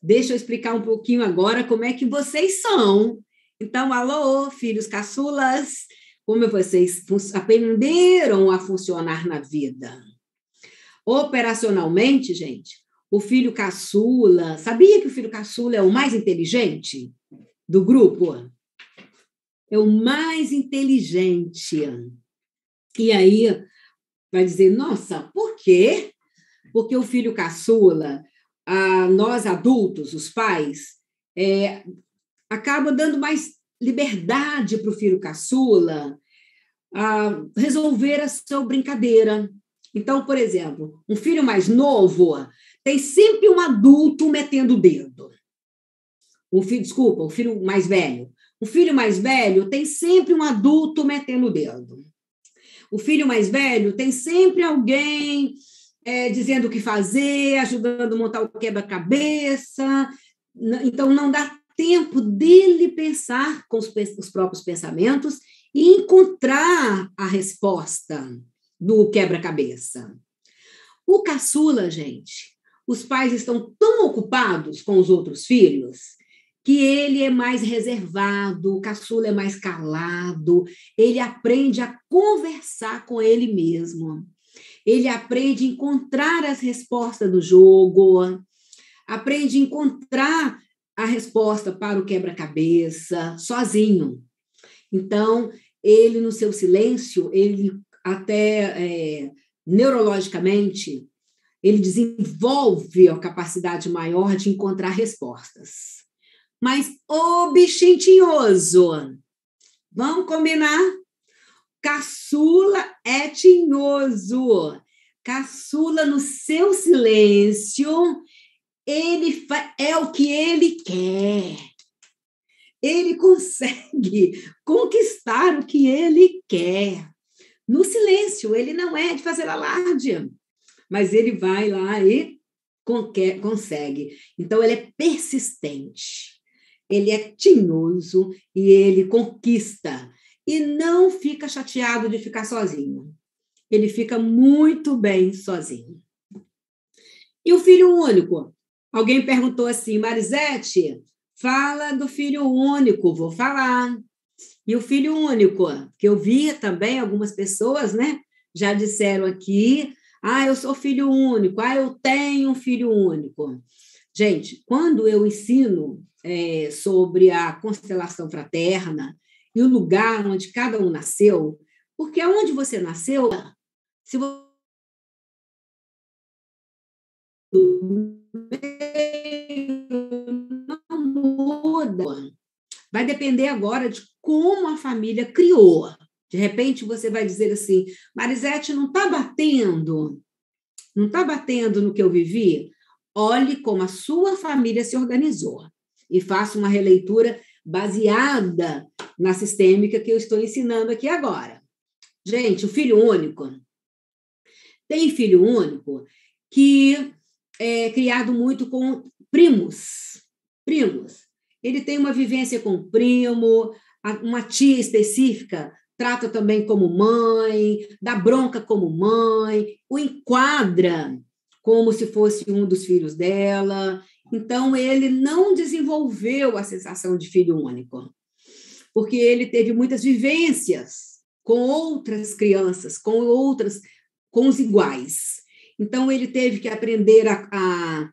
deixa eu explicar um pouquinho agora como é que vocês são. Então, alô, filhos caçulas, como vocês aprenderam a funcionar na vida. Operacionalmente, gente, o filho caçula, sabia que o filho caçula é o mais inteligente do grupo? É o mais inteligente. E aí vai dizer, nossa, por quê? Porque o filho caçula, nós adultos, os pais, é, acaba dando mais liberdade para o filho caçula resolver a sua brincadeira. Então, por exemplo, um filho mais novo tem sempre um adulto metendo o dedo. O filho, desculpa, o filho mais velho. O filho mais velho tem sempre um adulto metendo o dedo. O filho mais velho tem sempre alguém é, dizendo o que fazer, ajudando a montar o quebra-cabeça. Então, não dá tempo dele pensar com os, os próprios pensamentos e encontrar a resposta do quebra-cabeça. O caçula, gente, os pais estão tão ocupados com os outros filhos que ele é mais reservado, o caçula é mais calado, ele aprende a conversar com ele mesmo. Ele aprende a encontrar as respostas do jogo, aprende a encontrar a resposta para o quebra-cabeça sozinho. Então, ele, no seu silêncio, ele até é, neurologicamente, ele desenvolve a capacidade maior de encontrar respostas. Mas o bichinho tinhoso, vamos combinar? Caçula é tinhoso. Caçula, no seu silêncio, ele é o que ele quer. Ele consegue conquistar o que ele quer. No silêncio, ele não é de fazer alarde, mas ele vai lá e consegue. Então, ele é persistente, ele é tinhoso e ele conquista. E não fica chateado de ficar sozinho. Ele fica muito bem sozinho. E o filho único? Alguém perguntou assim, Marisete, fala do filho único, vou falar. E o filho único, que eu vi também algumas pessoas, né, já disseram aqui, ah, eu sou filho único, ah, eu tenho um filho único. Gente, quando eu ensino é, sobre a constelação fraterna e o lugar onde cada um nasceu, porque onde você nasceu, se você Vai depender agora de como a família criou. De repente você vai dizer assim, Marisete, não está batendo, não está batendo no que eu vivi? Olhe como a sua família se organizou e faça uma releitura baseada na sistêmica que eu estou ensinando aqui agora. Gente, o filho único. Tem filho único que é criado muito com primos. Primos. Ele tem uma vivência com o primo, uma tia específica trata também como mãe, dá bronca como mãe, o enquadra como se fosse um dos filhos dela. Então, ele não desenvolveu a sensação de filho único, porque ele teve muitas vivências com outras crianças, com outras, com os iguais. Então, ele teve que aprender a, a,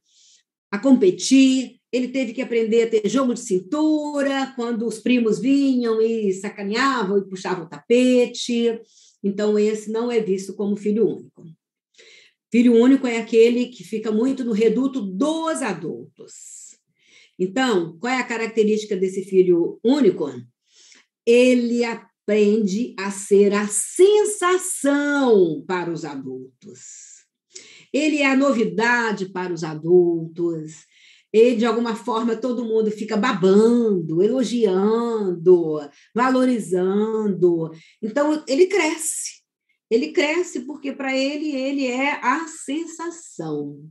a competir, ele teve que aprender a ter jogo de cintura, quando os primos vinham e sacaneavam e puxavam o tapete. Então, esse não é visto como filho único. Filho único é aquele que fica muito no reduto dos adultos. Então, qual é a característica desse filho único? Ele aprende a ser a sensação para os adultos. Ele é a novidade para os adultos e de alguma forma todo mundo fica babando, elogiando, valorizando. Então ele cresce. Ele cresce porque para ele ele é a sensação.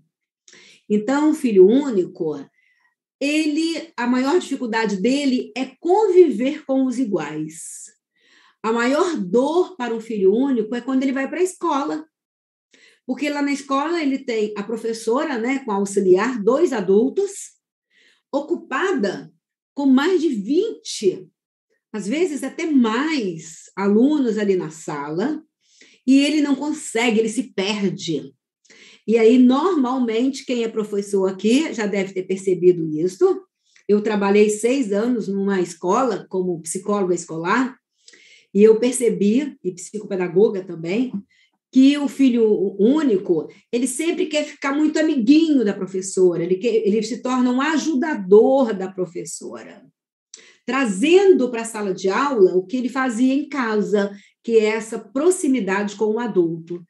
Então, o filho único, ele a maior dificuldade dele é conviver com os iguais. A maior dor para um filho único é quando ele vai para a escola porque lá na escola ele tem a professora, né, com auxiliar, dois adultos, ocupada com mais de 20, às vezes até mais alunos ali na sala, e ele não consegue, ele se perde. E aí, normalmente, quem é professor aqui já deve ter percebido isso. Eu trabalhei seis anos numa escola como psicóloga escolar, e eu percebi, e psicopedagoga também, que o filho único, ele sempre quer ficar muito amiguinho da professora, ele, quer, ele se torna um ajudador da professora, trazendo para a sala de aula o que ele fazia em casa, que é essa proximidade com o adulto.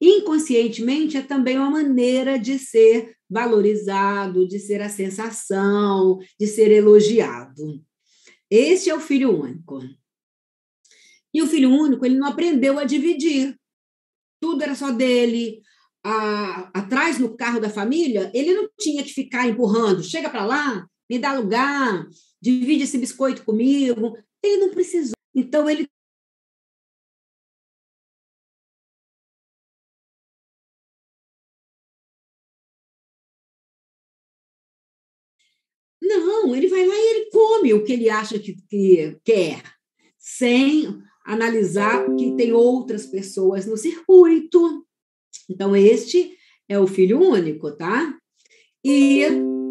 Inconscientemente, é também uma maneira de ser valorizado, de ser a sensação, de ser elogiado. Esse é o filho único. E o filho único, ele não aprendeu a dividir. Tudo era só dele. A, atrás no carro da família, ele não tinha que ficar empurrando. Chega para lá, me dá lugar, divide esse biscoito comigo. Ele não precisou. Então, ele Não, ele vai lá e ele come o que ele acha que, que quer, sem analisar que tem outras pessoas no circuito. Então, este é o filho único, tá? E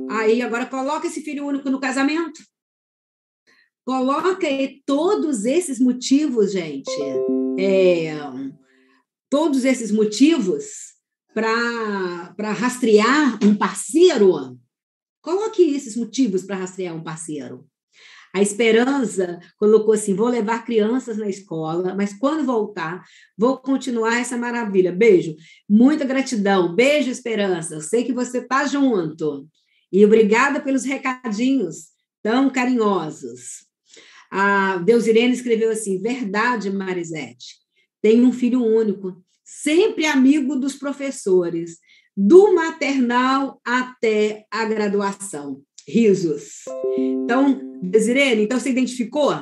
aí, agora coloca esse filho único no casamento. Coloca todos esses motivos, gente, é, todos esses motivos para rastrear um parceiro. Coloque esses motivos para rastrear um parceiro. A Esperança colocou assim: vou levar crianças na escola, mas quando voltar, vou continuar essa maravilha. Beijo, muita gratidão. Beijo, Esperança. Eu sei que você está junto. E obrigada pelos recadinhos tão carinhosos. A Deus Irene escreveu assim: verdade, Marisete. Tem um filho único, sempre amigo dos professores, do maternal até a graduação. Risos. Então, Desirene, então você identificou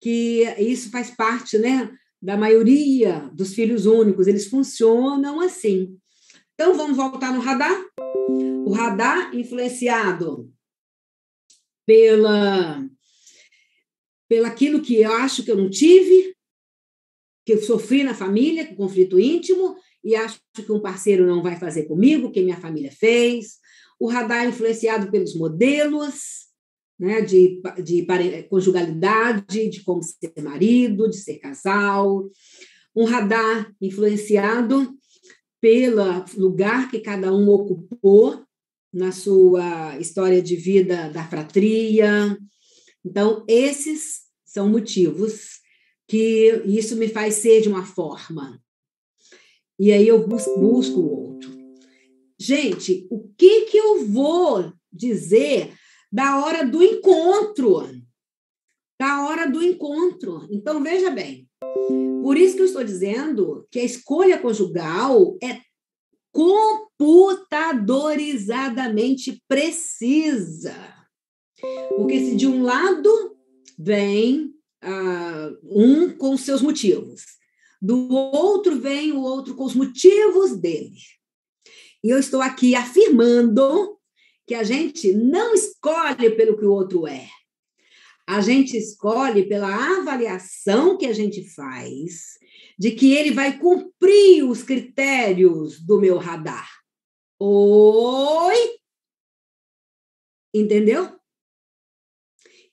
que isso faz parte, né, da maioria dos filhos únicos, eles funcionam assim. Então vamos voltar no radar? O radar influenciado pela pelo aquilo que eu acho que eu não tive, que eu sofri na família, com conflito íntimo, e acho que um parceiro não vai fazer comigo, que minha família fez. O radar influenciado pelos modelos, né, de, de conjugalidade, de como ser marido, de ser casal, um radar influenciado pelo lugar que cada um ocupou na sua história de vida da fratria. Então, esses são motivos que isso me faz ser de uma forma. E aí eu busco, busco o outro. Gente, o que, que eu vou dizer da hora do encontro. Da hora do encontro. Então, veja bem. Por isso que eu estou dizendo que a escolha conjugal é computadorizadamente precisa. Porque se de um lado vem uh, um com seus motivos, do outro vem o outro com os motivos dele. E eu estou aqui afirmando que a gente não escolhe pelo que o outro é. A gente escolhe pela avaliação que a gente faz de que ele vai cumprir os critérios do meu radar. Oi? Entendeu?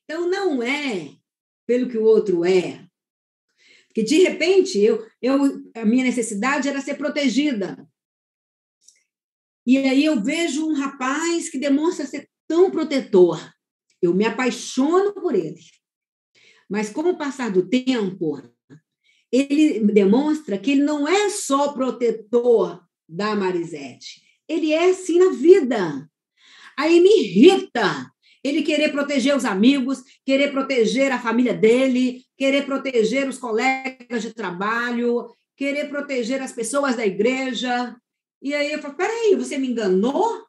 Então não é pelo que o outro é. Porque de repente eu, eu a minha necessidade era ser protegida. E aí eu vejo um rapaz que demonstra ser tão protetor. Eu me apaixono por ele. Mas com o passar do tempo, ele demonstra que ele não é só protetor da Marisete. Ele é assim na vida. Aí me irrita ele querer proteger os amigos, querer proteger a família dele, querer proteger os colegas de trabalho, querer proteger as pessoas da igreja. E aí eu falo, peraí, você me enganou?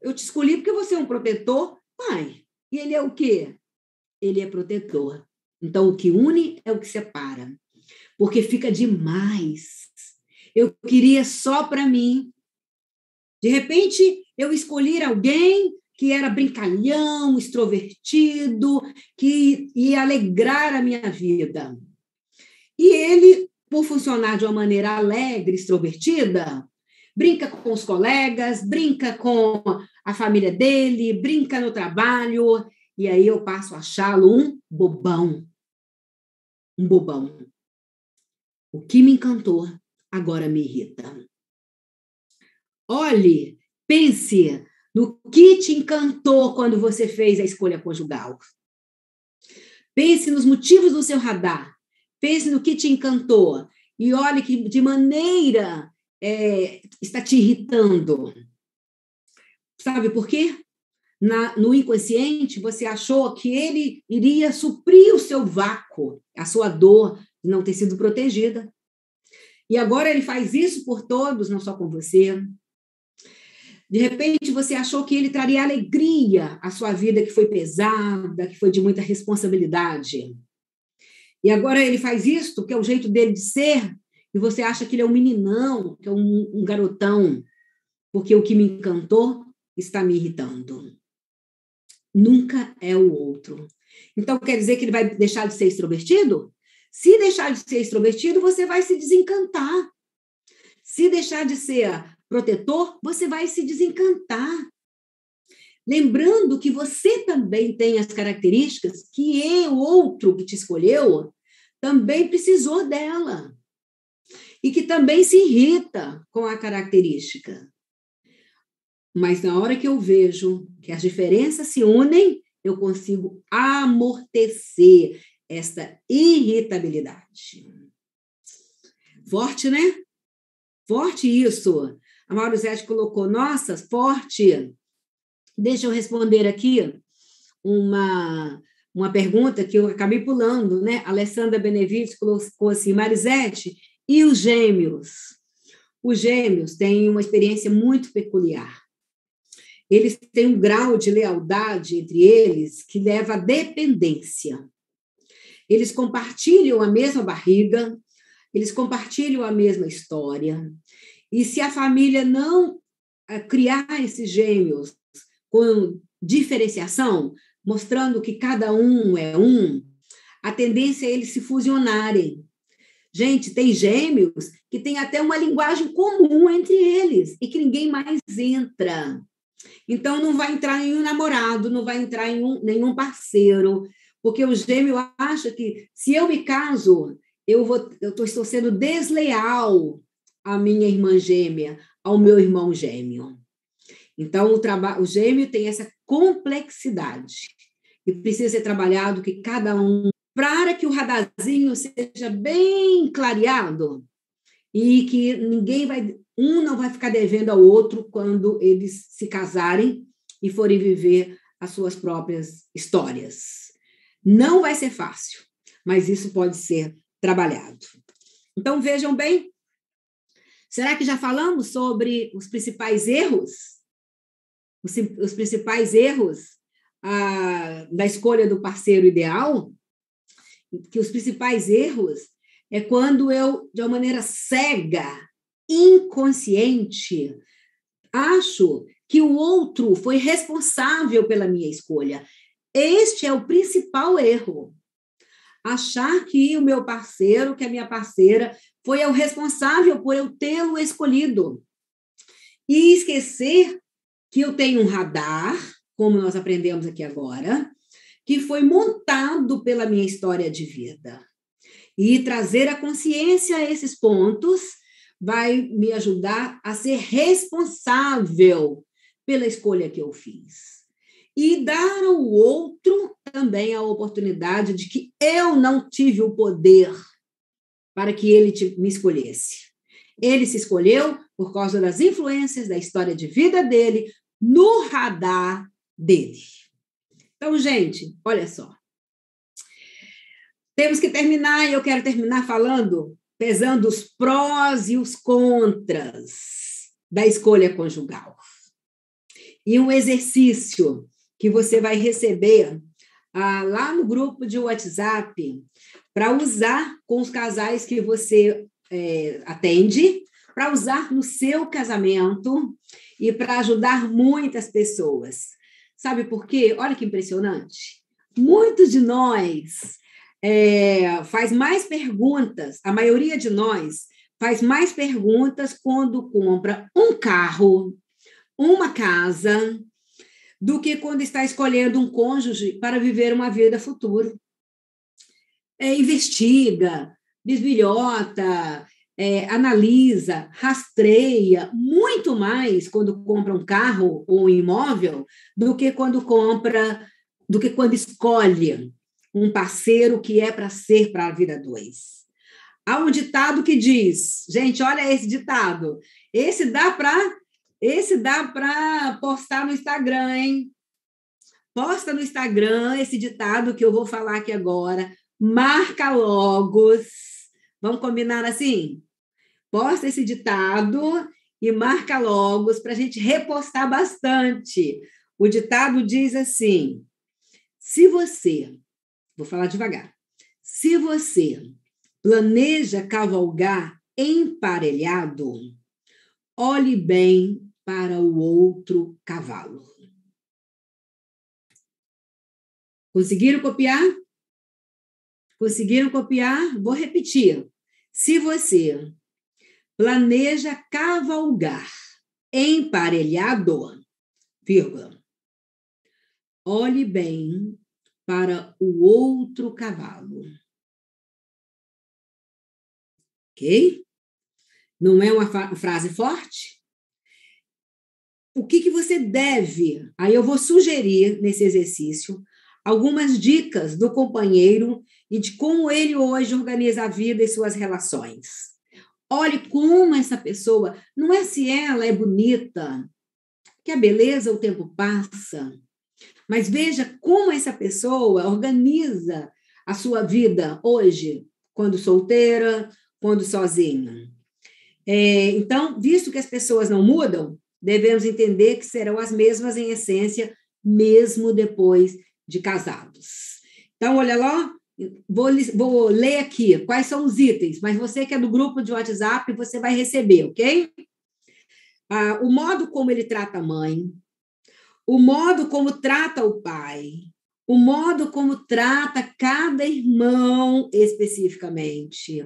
Eu te escolhi porque você é um protetor? Pai, e ele é o quê? Ele é protetor. Então, o que une é o que separa. Porque fica demais. Eu queria só para mim. De repente, eu escolhi alguém que era brincalhão, extrovertido, que ia alegrar a minha vida. E ele, por funcionar de uma maneira alegre, extrovertida, brinca com os colegas, brinca com a família dele, brinca no trabalho, e aí eu passo a achá-lo um bobão. Um bobão. O que me encantou agora me irrita. Olhe, pense no que te encantou quando você fez a escolha conjugal. Pense nos motivos do seu radar. Pense no que te encantou. E olhe que de maneira é, está te irritando. Sabe por quê? Na, no inconsciente, você achou que ele iria suprir o seu vácuo, a sua dor de não ter sido protegida. E agora ele faz isso por todos, não só com você. De repente, você achou que ele traria alegria à sua vida, que foi pesada, que foi de muita responsabilidade. E agora ele faz isso, que é o jeito dele de ser, e você acha que ele é um meninão, que é um, um garotão, porque o que me encantou está me irritando. Nunca é o outro. Então, quer dizer que ele vai deixar de ser extrovertido? Se deixar de ser extrovertido, você vai se desencantar. Se deixar de ser protetor, você vai se desencantar. Lembrando que você também tem as características que o outro que te escolheu também precisou dela. E que também se irrita com a característica. Mas na hora que eu vejo que as diferenças se unem, eu consigo amortecer esta irritabilidade. Forte, né? Forte isso. A Maurizete colocou, nossa, forte. Deixa eu responder aqui uma, uma pergunta que eu acabei pulando, né? A Alessandra Benevides colocou assim, Marisete, e os gêmeos? Os gêmeos têm uma experiência muito peculiar eles têm um grau de lealdade entre eles que leva à dependência. Eles compartilham a mesma barriga, eles compartilham a mesma história. E se a família não eh, criar esses gêmeos com diferenciação, mostrando que cada um é um, a tendência é eles se fusionarem. Gente, tem gêmeos que têm até uma linguagem comum entre eles e que ninguém mais entra. Então, não vai entrar em um namorado, não vai entrar em um, nenhum parceiro, porque o gêmeo acha que se eu me caso, eu, vou, eu tô, estou sendo desleal à minha irmã gêmea, ao meu irmão gêmeo. Então, o, o gêmeo tem essa complexidade e precisa ser trabalhado que cada um, para que o radarzinho seja bem clareado e que ninguém vai um não vai ficar devendo ao outro quando eles se casarem e forem viver as suas próprias histórias. Não vai ser fácil, mas isso pode ser trabalhado. Então, vejam bem. Será que já falamos sobre os principais erros? Os, os principais erros ah, da escolha do parceiro ideal? Que os principais erros é quando eu, de uma maneira cega, inconsciente, acho que o outro foi responsável pela minha escolha. Este é o principal erro. Achar que o meu parceiro, que a minha parceira, foi o responsável por eu tê-lo escolhido. E esquecer que eu tenho um radar, como nós aprendemos aqui agora, que foi montado pela minha história de vida. E trazer a consciência a esses pontos vai me ajudar a ser responsável pela escolha que eu fiz. E dar ao outro também a oportunidade de que eu não tive o poder para que ele me escolhesse. Ele se escolheu por causa das influências da história de vida dele no radar dele. Então, gente, olha só. Temos que terminar, e eu quero terminar falando pesando os prós e os contras da escolha conjugal. E um exercício que você vai receber ah, lá no grupo de WhatsApp para usar com os casais que você é, atende, para usar no seu casamento e para ajudar muitas pessoas. Sabe por quê? Olha que impressionante. Muitos de nós é, faz mais perguntas, a maioria de nós faz mais perguntas quando compra um carro, uma casa, do que quando está escolhendo um cônjuge para viver uma vida futura. É, investiga, desbilhota, é, analisa, rastreia muito mais quando compra um carro ou um imóvel do que quando compra, do que quando escolhe um parceiro que é para ser para a vida dois. Há um ditado que diz, gente, olha esse ditado. Esse dá para esse dá para postar no Instagram, hein? Posta no Instagram esse ditado que eu vou falar aqui agora. Marca logos. Vamos combinar assim? Posta esse ditado e marca logos para a gente repostar bastante. O ditado diz assim: se você, vou falar devagar, se você planeja cavalgar emparelhado, olhe bem para o outro cavalo. Conseguiram copiar? Conseguiram copiar? Vou repetir. Se você planeja cavalgar emparelhado, vírgula, olhe bem para o outro cavalo. Ok? Não é uma frase forte? O que, que você deve? Aí eu vou sugerir nesse exercício algumas dicas do companheiro e de como ele hoje organiza a vida e suas relações. Olhe como essa pessoa, não é se ela é bonita, que a beleza o tempo passa, mas veja como essa pessoa organiza a sua vida hoje, quando solteira, quando sozinha. É, então, visto que as pessoas não mudam, devemos entender que serão as mesmas em essência, mesmo depois de casados. Então, olha lá, Vou, vou ler aqui quais são os itens, mas você que é do grupo de WhatsApp, você vai receber, ok? Ah, o modo como ele trata a mãe, o modo como trata o pai, o modo como trata cada irmão especificamente,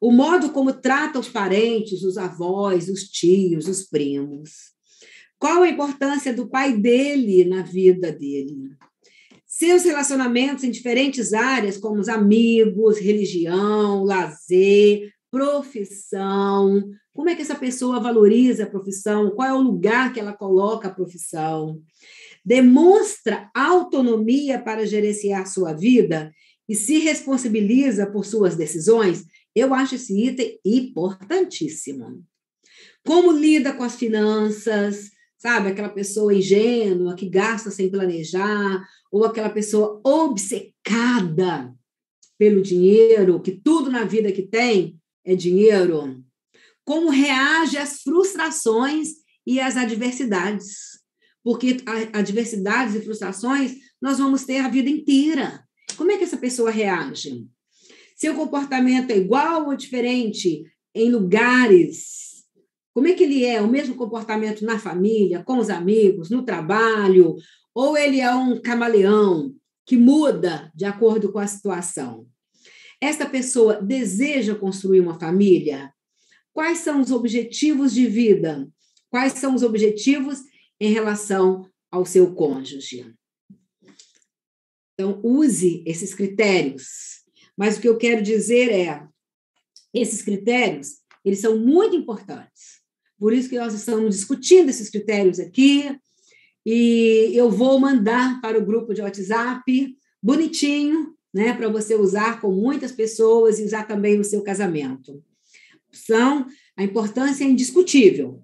o modo como trata os parentes, os avós, os tios, os primos. Qual a importância do pai dele na vida dele? Seus relacionamentos em diferentes áreas, como os amigos, religião, lazer, profissão. Como é que essa pessoa valoriza a profissão? Qual é o lugar que ela coloca a profissão? Demonstra autonomia para gerenciar sua vida e se responsabiliza por suas decisões? Eu acho esse item importantíssimo. Como lida com as finanças? Sabe, aquela pessoa ingênua que gasta sem planejar, ou aquela pessoa obcecada pelo dinheiro, que tudo na vida que tem é dinheiro? Como reage às frustrações e às adversidades? Porque adversidades e frustrações nós vamos ter a vida inteira. Como é que essa pessoa reage? Seu comportamento é igual ou diferente em lugares? Como é que ele é? O mesmo comportamento na família, com os amigos, no trabalho, ou ele é um camaleão que muda de acordo com a situação? Esta pessoa deseja construir uma família? Quais são os objetivos de vida? Quais são os objetivos em relação ao seu cônjuge? Então, use esses critérios. Mas o que eu quero dizer é, esses critérios, eles são muito importantes. Por isso que nós estamos discutindo esses critérios aqui, e eu vou mandar para o grupo de WhatsApp, bonitinho, né, para você usar com muitas pessoas e usar também no seu casamento. São a importância é indiscutível,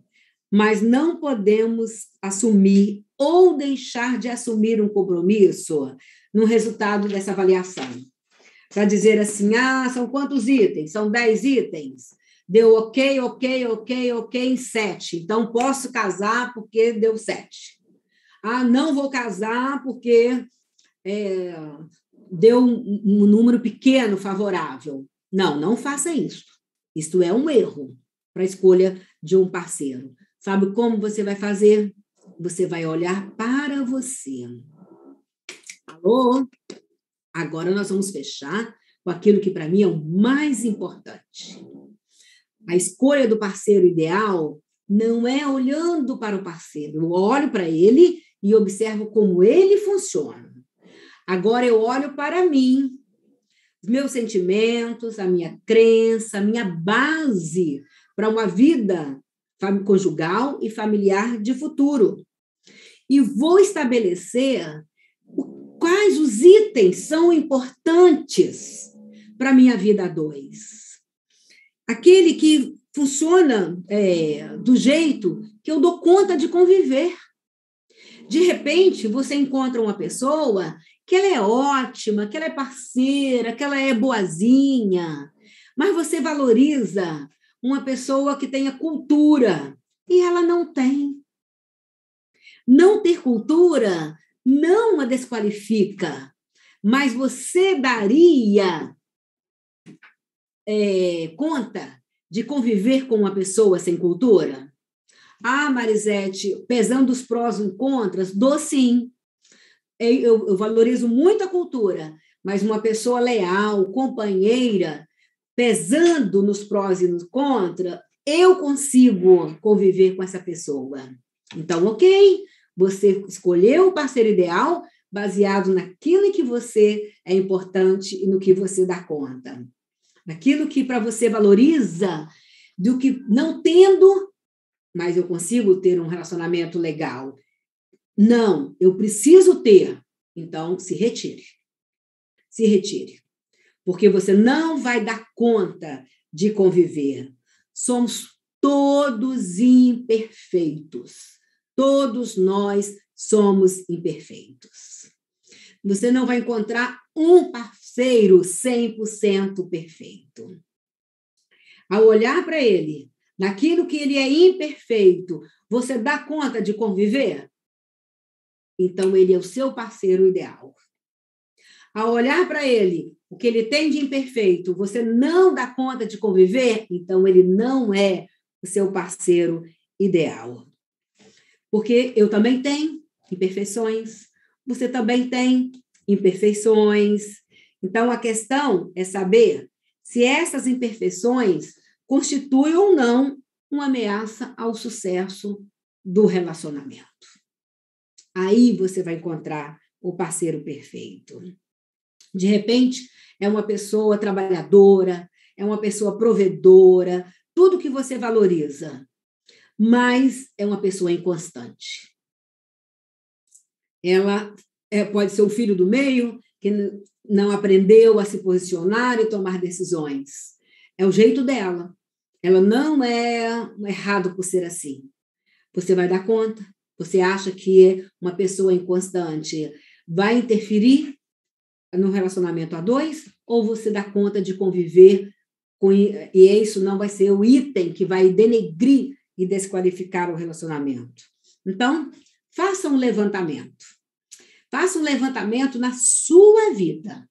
mas não podemos assumir ou deixar de assumir um compromisso no resultado dessa avaliação. Para dizer assim, ah, são quantos itens? São dez itens? Deu ok, ok, ok, ok sete. Então, posso casar porque deu sete. Ah, não vou casar porque é, deu um, um número pequeno favorável. Não, não faça isso. Isto é um erro para a escolha de um parceiro. Sabe como você vai fazer? Você vai olhar para você. Alô? Agora nós vamos fechar com aquilo que para mim é o mais importante. A escolha do parceiro ideal não é olhando para o parceiro. Eu olho para ele e observo como ele funciona. Agora eu olho para mim. meus sentimentos, a minha crença, a minha base para uma vida conjugal e familiar de futuro. E vou estabelecer quais os itens são importantes para minha vida a dois. Aquele que funciona é, do jeito que eu dou conta de conviver. De repente, você encontra uma pessoa que ela é ótima, que ela é parceira, que ela é boazinha, mas você valoriza uma pessoa que tenha cultura e ela não tem. Não ter cultura não a desqualifica, mas você daria é, conta de conviver com uma pessoa sem cultura? Ah, Marisete, pesando os prós e contras, dou sim. Eu, eu valorizo muito a cultura, mas uma pessoa leal, companheira, pesando nos prós e nos contras, eu consigo conviver com essa pessoa. Então, ok, você escolheu o parceiro ideal baseado naquilo que você é importante e no que você dá conta. Naquilo que para você valoriza, do que não tendo, mas eu consigo ter um relacionamento legal. Não, eu preciso ter. Então, se retire. Se retire. Porque você não vai dar conta de conviver. Somos todos imperfeitos. Todos nós somos imperfeitos. Você não vai encontrar um parceiro 100% perfeito. Ao olhar para ele, naquilo que ele é imperfeito, você dá conta de conviver? Então, ele é o seu parceiro ideal. Ao olhar para ele, o que ele tem de imperfeito, você não dá conta de conviver? Então, ele não é o seu parceiro ideal. Porque eu também tenho imperfeições, você também tem imperfeições. Então, a questão é saber se essas imperfeições constituem ou não uma ameaça ao sucesso do relacionamento. Aí você vai encontrar o parceiro perfeito. De repente, é uma pessoa trabalhadora, é uma pessoa provedora, tudo que você valoriza mas é uma pessoa inconstante. Ela é, pode ser o filho do meio, que não aprendeu a se posicionar e tomar decisões. É o jeito dela. Ela não é errado por ser assim. Você vai dar conta? Você acha que uma pessoa inconstante vai interferir no relacionamento a dois? Ou você dá conta de conviver com e isso não vai ser o item que vai denegrir e desqualificar o relacionamento. Então, faça um levantamento. Faça um levantamento na sua vida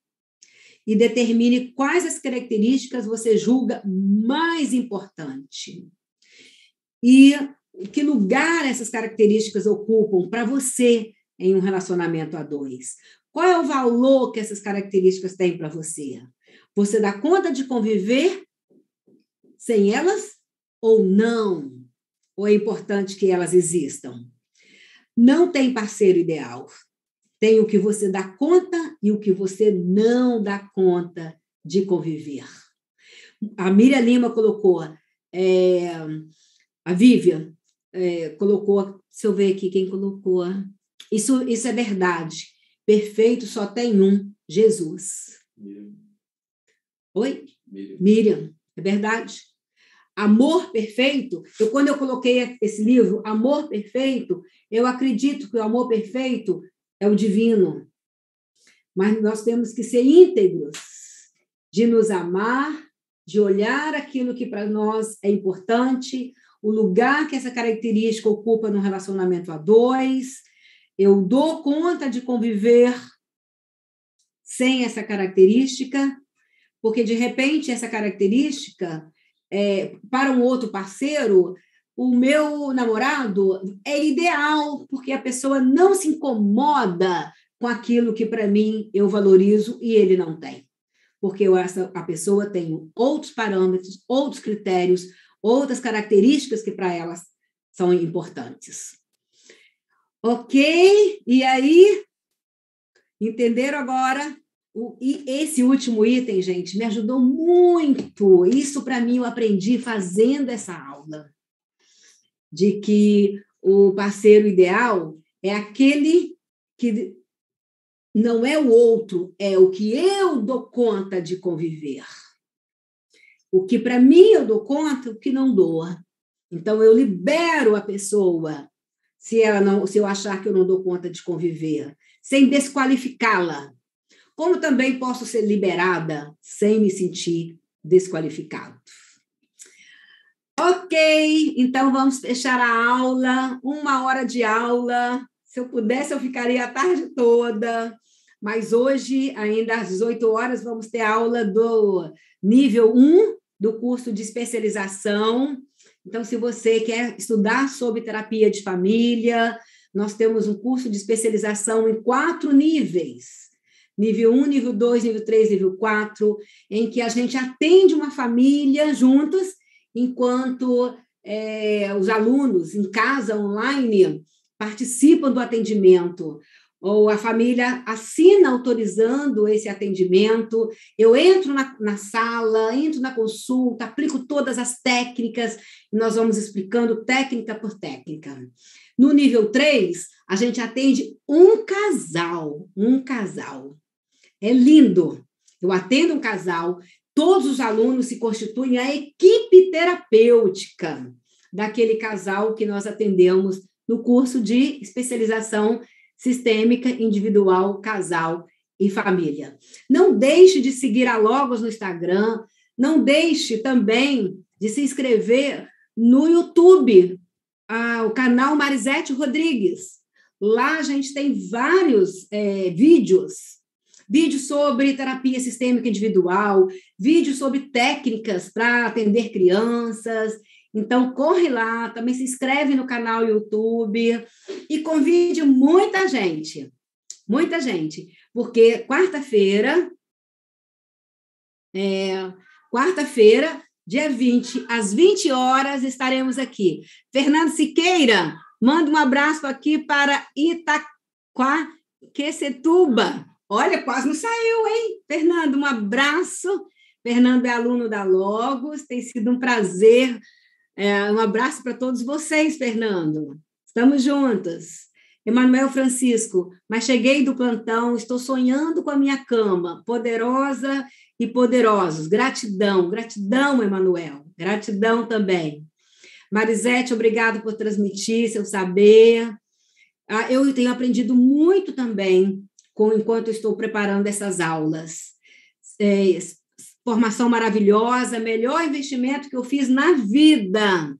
e determine quais as características você julga mais importante. E que lugar essas características ocupam para você em um relacionamento a dois? Qual é o valor que essas características têm para você? Você dá conta de conviver sem elas ou não? ou é importante que elas existam? Não tem parceiro ideal. Tem o que você dá conta e o que você não dá conta de conviver. A Miriam Lima colocou, é, a Vivian é, colocou, se eu ver aqui quem colocou, isso, isso é verdade. Perfeito só tem um, Jesus. Miriam. Oi? Miriam. Miriam, é verdade. Amor Perfeito, eu, quando eu coloquei esse livro, Amor Perfeito, eu acredito que o amor perfeito é o divino. Mas nós temos que ser íntegros de nos amar, de olhar aquilo que para nós é importante, o lugar que essa característica ocupa no relacionamento a dois. Eu dou conta de conviver sem essa característica, porque de repente essa característica é, para um outro parceiro, o meu namorado é ideal, porque a pessoa não se incomoda com aquilo que para mim eu valorizo e ele não tem. Porque essa, a pessoa tem outros parâmetros, outros critérios, outras características que para elas são importantes. Ok? E aí, entenderam agora e esse último item, gente, me ajudou muito. Isso para mim eu aprendi fazendo essa aula. De que o parceiro ideal é aquele que não é o outro, é o que eu dou conta de conviver. O que para mim eu dou conta, o que não dou. Então eu libero a pessoa se ela não, se eu achar que eu não dou conta de conviver, sem desqualificá-la. Como também posso ser liberada sem me sentir desqualificado. Ok, então vamos fechar a aula, uma hora de aula. Se eu pudesse, eu ficaria a tarde toda, mas hoje, ainda às 18 horas, vamos ter aula do nível 1 do curso de especialização. Então, se você quer estudar sobre terapia de família, nós temos um curso de especialização em quatro níveis. Nível 1, nível 2, nível 3, nível 4, em que a gente atende uma família juntas, enquanto é, os alunos em casa, online, participam do atendimento ou a família assina autorizando esse atendimento, eu entro na, na, sala, entro na consulta, aplico todas as técnicas, e nós vamos explicando técnica por técnica. No nível 3, a gente atende um casal, um casal. É lindo. Eu atendo um casal, todos os alunos se constituem a equipe terapêutica daquele casal que nós atendemos no curso de especialização sistêmica, individual, casal e família. Não deixe de seguir a Logos no Instagram, não deixe também de se inscrever no YouTube, ah, o canal Marisete Rodrigues. Lá a gente tem vários é, vídeos, vídeos sobre terapia sistêmica individual, vídeos sobre técnicas para atender crianças, então, corre lá, também se inscreve no canal YouTube e convide muita gente, muita gente, porque quarta-feira, é, quarta-feira, dia 20, às 20 horas, estaremos aqui. Fernando Siqueira, manda um abraço aqui para Itaquaquecetuba. Olha, quase não saiu, hein? Fernando, um abraço. Fernando é aluno da Logos, tem sido um prazer é, um abraço para todos vocês, Fernando. Estamos juntas. Emanuel Francisco, mas cheguei do plantão, estou sonhando com a minha cama, poderosa e poderosos. Gratidão, gratidão, Emanuel. Gratidão também. Marisete, obrigado por transmitir seu saber. Ah, eu tenho aprendido muito também com enquanto estou preparando essas aulas. É, formação maravilhosa, melhor investimento que eu fiz na vida.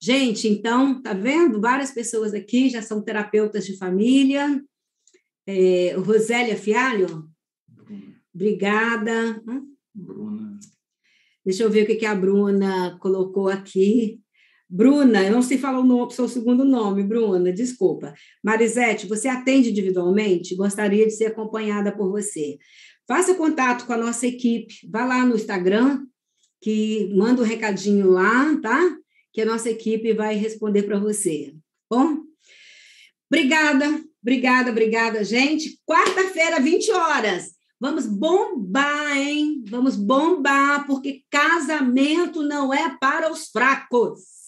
Gente, então, tá vendo? Várias pessoas aqui já são terapeutas de família. É, Rosélia Fialho, obrigada. Bruna. Deixa eu ver o que, que a Bruna colocou aqui. Bruna, eu não sei falar o, seu segundo nome, Bruna, desculpa. Marisete, você atende individualmente? Gostaria de ser acompanhada por você. Faça contato com a nossa equipe, vá lá no Instagram, que manda um recadinho lá, tá? Que a nossa equipe vai responder para você. Bom? Obrigada, obrigada, obrigada, gente. Quarta-feira, 20 horas. Vamos bombar, hein? Vamos bombar, porque casamento não é para os fracos.